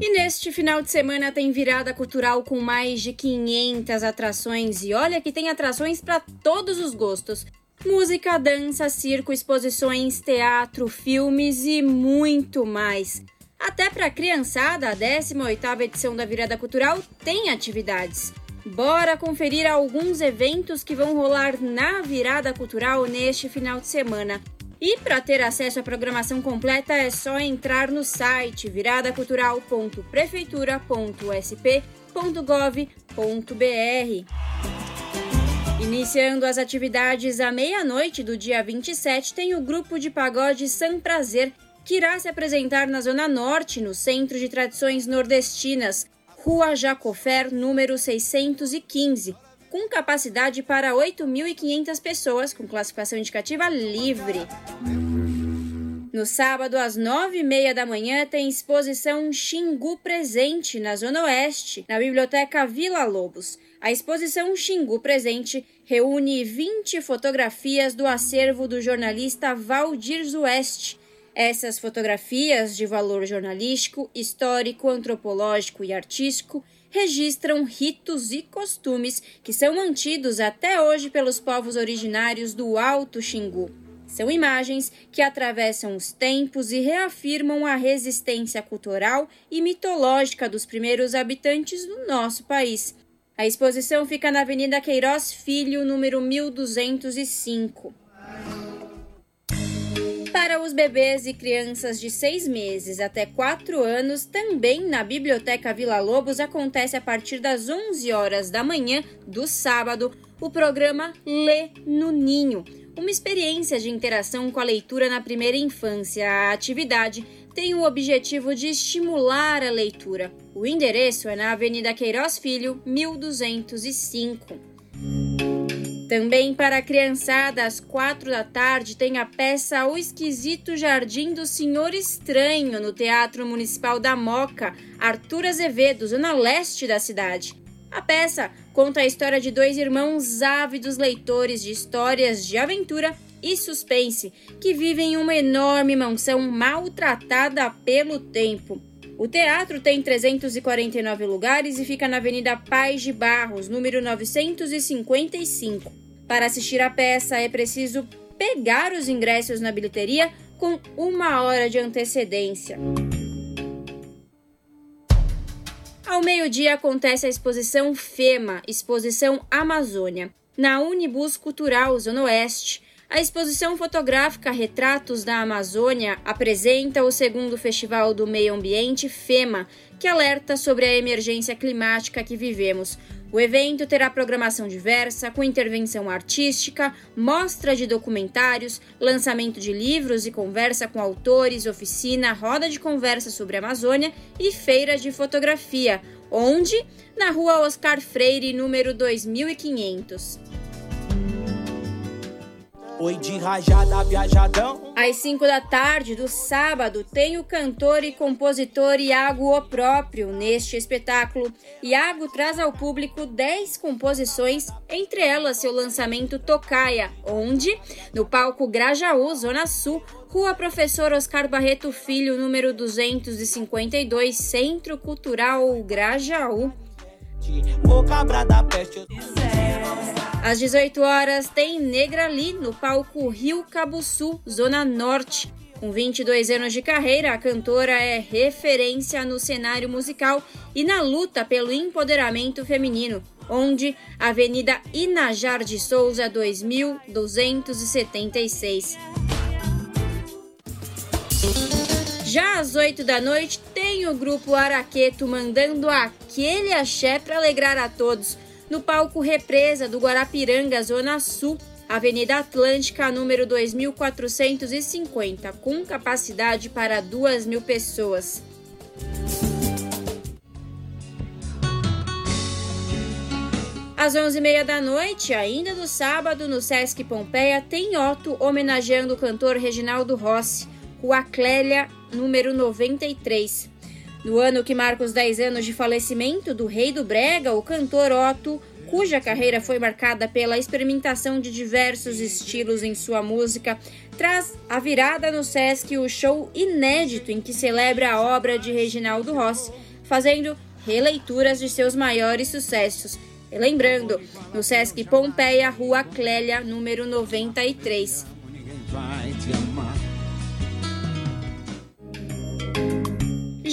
E neste final de semana tem virada cultural com mais de 500 atrações e olha que tem atrações para todos os gostos. Música, dança, circo, exposições, teatro, filmes e muito mais. Até para a criançada, a 18ª edição da Virada Cultural tem atividades. Bora conferir alguns eventos que vão rolar na Virada Cultural neste final de semana. E para ter acesso à programação completa é só entrar no site viradacultural.prefeitura.sp.gov.br. Iniciando as atividades à meia-noite do dia 27, tem o grupo de pagode San Prazer, que irá se apresentar na Zona Norte, no Centro de Tradições Nordestinas, Rua Jacofer, número 615, com capacidade para 8.500 pessoas, com classificação indicativa livre. No sábado, às nove e meia da manhã, tem exposição Xingu Presente, na Zona Oeste, na Biblioteca Vila Lobos. A exposição Xingu Presente reúne 20 fotografias do acervo do jornalista Valdir Zueste. Essas fotografias, de valor jornalístico, histórico, antropológico e artístico, registram ritos e costumes que são mantidos até hoje pelos povos originários do Alto Xingu. São imagens que atravessam os tempos e reafirmam a resistência cultural e mitológica dos primeiros habitantes do nosso país. A exposição fica na Avenida Queiroz Filho, número 1205. Para os bebês e crianças de seis meses até quatro anos, também na Biblioteca Vila Lobos acontece a partir das 11 horas da manhã do sábado o programa Lê no Ninho, uma experiência de interação com a leitura na primeira infância. A atividade tem o objetivo de estimular a leitura. O endereço é na Avenida Queiroz Filho, 1205. Também para a criançada, às quatro da tarde, tem a peça O Esquisito Jardim do Senhor Estranho, no Teatro Municipal da Moca, Arthur Azevedo, zona leste da cidade. A peça conta a história de dois irmãos ávidos leitores de histórias de aventura e suspense que vivem em uma enorme mansão maltratada pelo tempo. O teatro tem 349 lugares e fica na Avenida Paz de Barros, número 955. Para assistir a peça é preciso pegar os ingressos na bilheteria com uma hora de antecedência. Ao meio-dia acontece a exposição FEMA, Exposição Amazônia, na Unibus Cultural Zona Oeste. A exposição fotográfica Retratos da Amazônia apresenta o segundo Festival do Meio Ambiente FEMA, que alerta sobre a emergência climática que vivemos. O evento terá programação diversa, com intervenção artística, mostra de documentários, lançamento de livros e conversa com autores, oficina, roda de conversa sobre a Amazônia e feira de fotografia, onde? Na rua Oscar Freire, número 2500. Oi de rajada, viajadão. Às 5 da tarde do sábado, tem o cantor e compositor Iago O Próprio neste espetáculo. Iago traz ao público 10 composições, entre elas seu lançamento Tocaia, onde, no palco Grajaú, Zona Sul, Rua Professor Oscar Barreto Filho, número 252, Centro Cultural Grajaú. Às 18 horas tem Negra Ali no palco Rio Cabuçu, Zona Norte. Com 22 anos de carreira, a cantora é referência no cenário musical e na luta pelo empoderamento feminino, onde Avenida Inajar de Souza 2276. Já às 8 da noite tem o grupo Araqueto mandando aquele axé para alegrar a todos no palco Represa do Guarapiranga, Zona Sul, Avenida Atlântica, número 2450, com capacidade para 2 mil pessoas. Às 11h30 da noite, ainda no sábado, no Sesc Pompeia, tem Otto homenageando o cantor Reginaldo Rossi, Rua Clélia, número 93. No ano que marca os 10 anos de falecimento do rei do Brega, o cantor Otto, cuja carreira foi marcada pela experimentação de diversos estilos em sua música, traz a virada no Sesc o show inédito em que celebra a obra de Reginaldo Rossi, fazendo releituras de seus maiores sucessos. E lembrando, no Sesc Pompeia, Rua Clélia, número 93.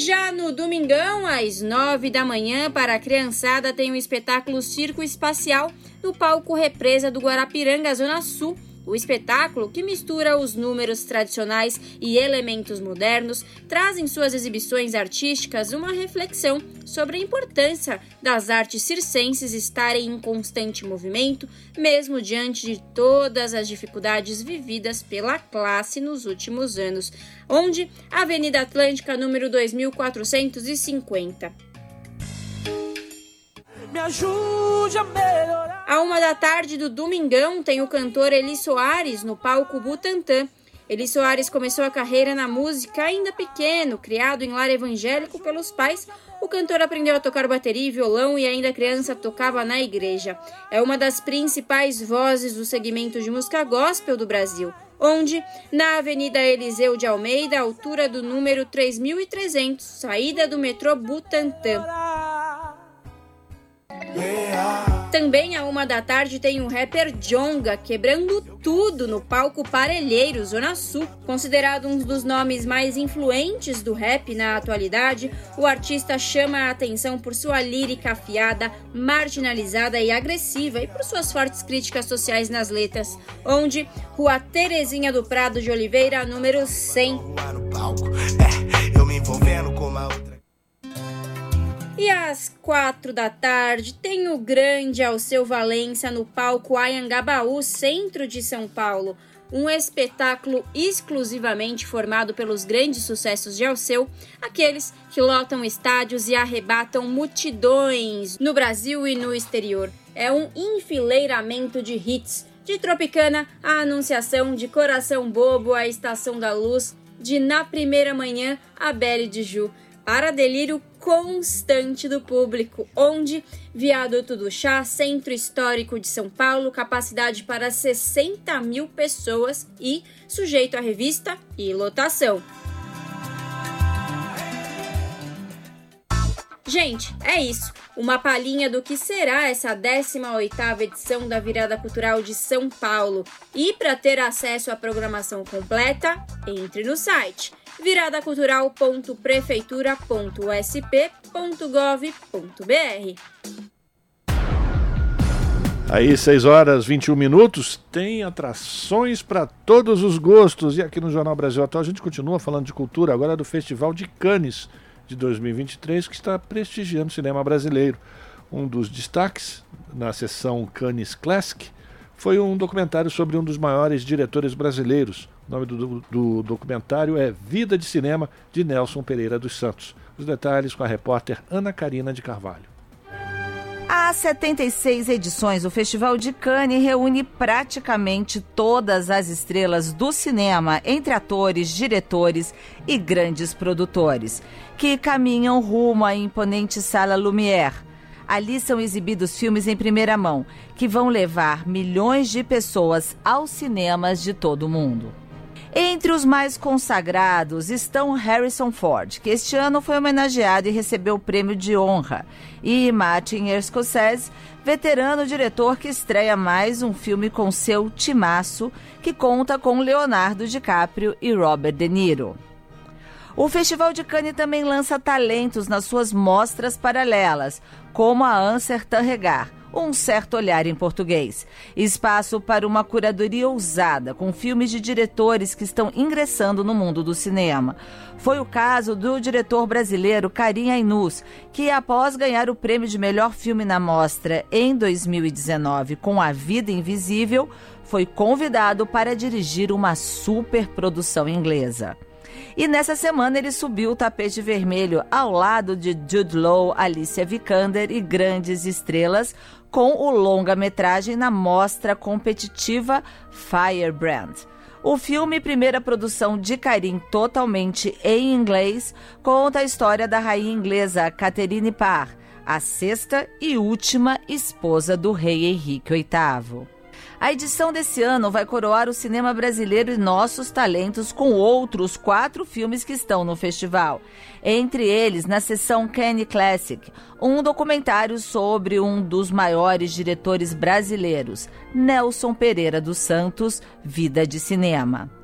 Já no domingão, às nove da manhã, para a criançada, tem o espetáculo Circo Espacial no palco Represa do Guarapiranga, Zona Sul. O espetáculo, que mistura os números tradicionais e elementos modernos, traz em suas exibições artísticas uma reflexão sobre a importância das artes circenses estarem em constante movimento, mesmo diante de todas as dificuldades vividas pela classe nos últimos anos, onde a Avenida Atlântica, número 2450. Me ajude a melhorar. A uma da tarde do domingão tem o cantor Eli Soares no palco Butantã. Eli Soares começou a carreira na música ainda pequeno, criado em lar evangélico pelos pais. O cantor aprendeu a tocar bateria e violão e ainda criança tocava na igreja. É uma das principais vozes do segmento de música gospel do Brasil, onde, na Avenida Eliseu de Almeida, altura do número 3300, saída do metrô Butantã. Também a uma da tarde tem o rapper Jonga quebrando tudo no palco Parelheiro, Zona Sul. Considerado um dos nomes mais influentes do rap na atualidade, o artista chama a atenção por sua lírica afiada, marginalizada e agressiva e por suas fortes críticas sociais nas letras, onde Rua Terezinha do Prado de Oliveira, número 100. E às quatro da tarde tem o grande Alceu Valença no palco Ayangabaú, centro de São Paulo. Um espetáculo exclusivamente formado pelos grandes sucessos de Alceu, aqueles que lotam estádios e arrebatam multidões no Brasil e no exterior. É um enfileiramento de hits, de Tropicana a Anunciação, de Coração Bobo a Estação da Luz, de Na Primeira Manhã a Belle de Ju para delírio constante do público, onde Viaduto do Chá, Centro Histórico de São Paulo, capacidade para 60 mil pessoas e sujeito a revista e lotação. Gente, é isso. Uma palhinha do que será essa 18ª edição da Virada Cultural de São Paulo. E para ter acesso à programação completa, entre no site viradacultural.prefeitura.sp.gov.br. Aí, 6 horas 21 minutos, tem atrações para todos os gostos. E aqui no Jornal Brasil Atual a gente continua falando de cultura, agora do Festival de Cannes de 2023, que está prestigiando o cinema brasileiro. Um dos destaques na sessão Cannes Classic foi um documentário sobre um dos maiores diretores brasileiros. O nome do, do documentário é Vida de Cinema, de Nelson Pereira dos Santos. Os detalhes com a repórter Ana Karina de Carvalho. Há 76 edições, o Festival de Cannes reúne praticamente todas as estrelas do cinema, entre atores, diretores e grandes produtores, que caminham rumo à imponente Sala Lumière. Ali são exibidos filmes em primeira mão, que vão levar milhões de pessoas aos cinemas de todo o mundo. Entre os mais consagrados estão Harrison Ford, que este ano foi homenageado e recebeu o prêmio de honra, e Martin Scorsese, veterano diretor que estreia mais um filme com seu timaço, que conta com Leonardo DiCaprio e Robert De Niro. O Festival de Cannes também lança talentos nas suas mostras paralelas, como a Anser Tanregar, um certo olhar em português. Espaço para uma curadoria ousada, com filmes de diretores que estão ingressando no mundo do cinema. Foi o caso do diretor brasileiro Karim Ainus, que após ganhar o prêmio de melhor filme na mostra em 2019 com A Vida Invisível, foi convidado para dirigir uma superprodução inglesa. E nessa semana ele subiu o tapete vermelho ao lado de Jude Law, Alicia Vikander e grandes estrelas, com o longa-metragem na mostra competitiva Firebrand. O filme, primeira produção de Karim totalmente em inglês, conta a história da rainha inglesa Catherine Parr, a sexta e última esposa do rei Henrique VIII. A edição desse ano vai coroar o cinema brasileiro e nossos talentos com outros quatro filmes que estão no festival. Entre eles, na sessão Cannes Classic, um documentário sobre um dos maiores diretores brasileiros, Nelson Pereira dos Santos, Vida de Cinema.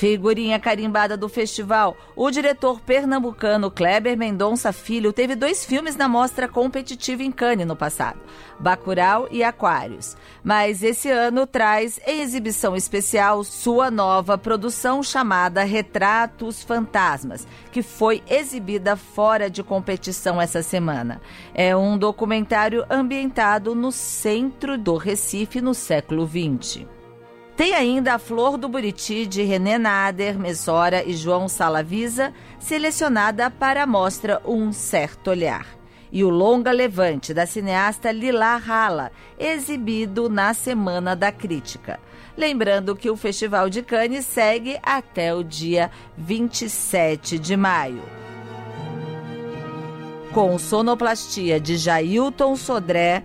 Figurinha carimbada do festival, o diretor pernambucano Kleber Mendonça Filho teve dois filmes na mostra competitiva em Cannes no passado, Bacurau e Aquários. Mas esse ano traz em exibição especial sua nova produção chamada Retratos Fantasmas, que foi exibida fora de competição essa semana. É um documentário ambientado no centro do Recife no século XX. Tem ainda a Flor do Buriti de René Nader, Messora e João Salavisa, selecionada para a mostra Um Certo Olhar. E o Longa Levante, da cineasta Lila Rala, exibido na Semana da Crítica. Lembrando que o Festival de Cannes segue até o dia 27 de maio. Com sonoplastia de Jailton Sodré,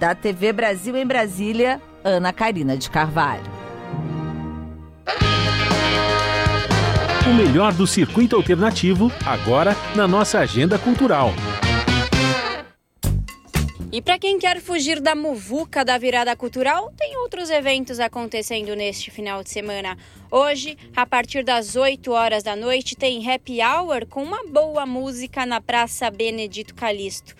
da TV Brasil em Brasília, Ana Karina de Carvalho. O melhor do circuito alternativo, agora na nossa agenda cultural. E para quem quer fugir da muvuca da virada cultural, tem outros eventos acontecendo neste final de semana. Hoje, a partir das 8 horas da noite, tem happy hour com uma boa música na Praça Benedito Calixto.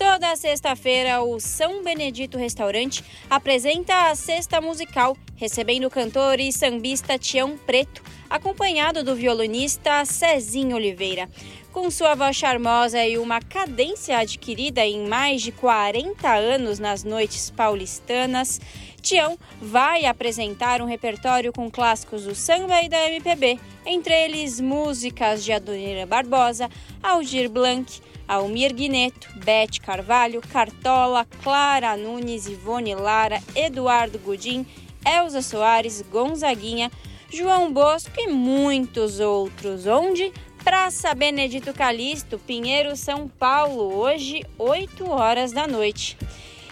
Toda sexta-feira, o São Benedito Restaurante apresenta a cesta musical, recebendo o cantor e sambista Tião Preto acompanhado do violonista Cezinho Oliveira. Com sua voz charmosa e uma cadência adquirida em mais de 40 anos nas noites paulistanas, Tião vai apresentar um repertório com clássicos do samba e da MPB, entre eles músicas de Adoniran Barbosa, Aldir Blanc, Almir Guineto, Bete Carvalho, Cartola, Clara Nunes, Ivone Lara, Eduardo Gudim, Elza Soares, Gonzaguinha, João Bosco e muitos outros. Onde? Praça Benedito Calixto, Pinheiro, São Paulo, hoje, 8 horas da noite.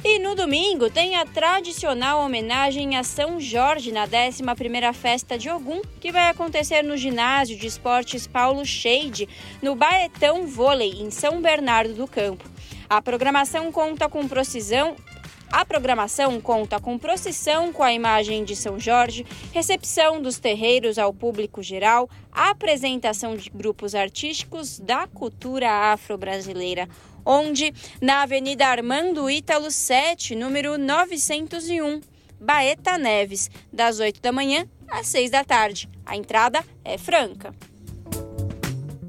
E no domingo tem a tradicional homenagem a São Jorge na 11ª Festa de Ogum, que vai acontecer no Ginásio de Esportes Paulo Shade, no Baetão Vôlei, em São Bernardo do Campo. A programação conta com procissão a programação conta com procissão com a imagem de São Jorge, recepção dos terreiros ao público geral, apresentação de grupos artísticos da cultura afro-brasileira, onde na Avenida Armando Ítalo 7, número 901, Baeta Neves, das 8 da manhã às 6 da tarde. A entrada é franca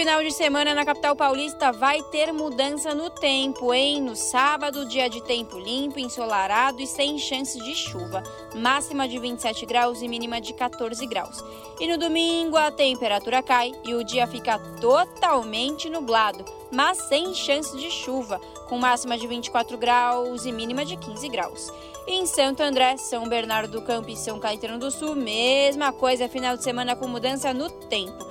Final de semana na capital paulista vai ter mudança no tempo, hein? No sábado, dia de tempo limpo, ensolarado e sem chance de chuva. Máxima de 27 graus e mínima de 14 graus. E no domingo, a temperatura cai e o dia fica totalmente nublado, mas sem chance de chuva, com máxima de 24 graus e mínima de 15 graus. Em Santo André, São Bernardo do Campo e São Caetano do Sul, mesma coisa, final de semana com mudança no tempo.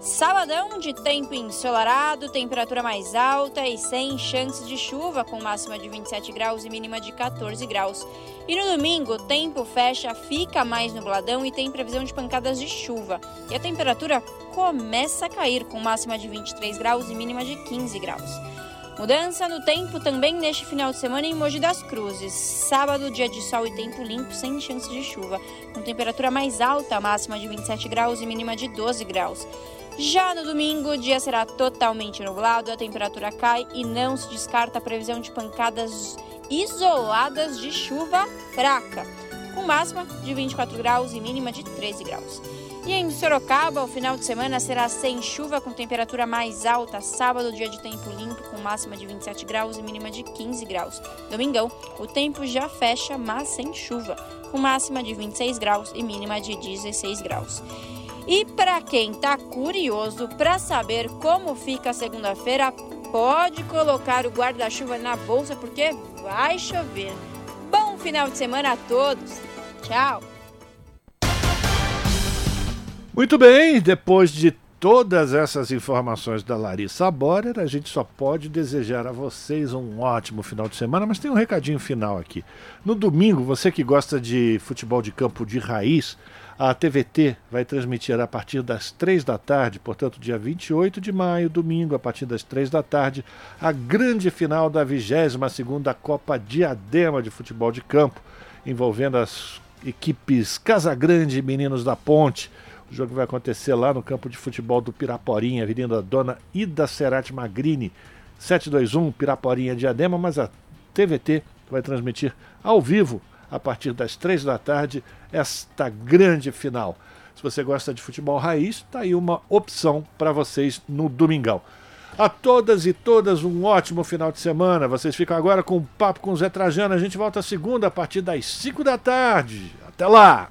Sabadão de tempo ensolarado, temperatura mais alta e sem chances de chuva, com máxima de 27 graus e mínima de 14 graus. E no domingo, o tempo fecha, fica mais nubladão e tem previsão de pancadas de chuva. E a temperatura começa a cair, com máxima de 23 graus e mínima de 15 graus. Mudança no tempo também neste final de semana em Mogi das Cruzes. Sábado, dia de sol e tempo limpo, sem chance de chuva, com temperatura mais alta, máxima de 27 graus e mínima de 12 graus. Já no domingo, o dia será totalmente nublado, a temperatura cai e não se descarta a previsão de pancadas isoladas de chuva fraca, com máxima de 24 graus e mínima de 13 graus. E em Sorocaba, o final de semana será sem chuva, com temperatura mais alta. Sábado, dia de tempo limpo, com máxima de 27 graus e mínima de 15 graus. Domingão, o tempo já fecha, mas sem chuva, com máxima de 26 graus e mínima de 16 graus. E para quem tá curioso para saber como fica a segunda-feira, pode colocar o guarda-chuva na bolsa porque vai chover. Bom final de semana a todos. Tchau. Muito bem, depois de todas essas informações da Larissa Borer, a gente só pode desejar a vocês um ótimo final de semana, mas tem um recadinho final aqui. No domingo, você que gosta de futebol de campo de raiz, a TVT vai transmitir a partir das 3 da tarde, portanto, dia 28 de maio, domingo, a partir das 3 da tarde, a grande final da 22ª Copa Diadema de Futebol de Campo, envolvendo as equipes Casagrande e Meninos da Ponte. O jogo vai acontecer lá no campo de futebol do Piraporinha, Avenida Dona Ida Serati Magrini, 721 Piraporinha Diadema, mas a TVT vai transmitir ao vivo, a partir das três da tarde, esta grande final. Se você gosta de futebol raiz, está aí uma opção para vocês no domingão. A todas e todas um ótimo final de semana. Vocês ficam agora com o Papo com o Zé Trajano. A gente volta segunda a partir das 5 da tarde. Até lá!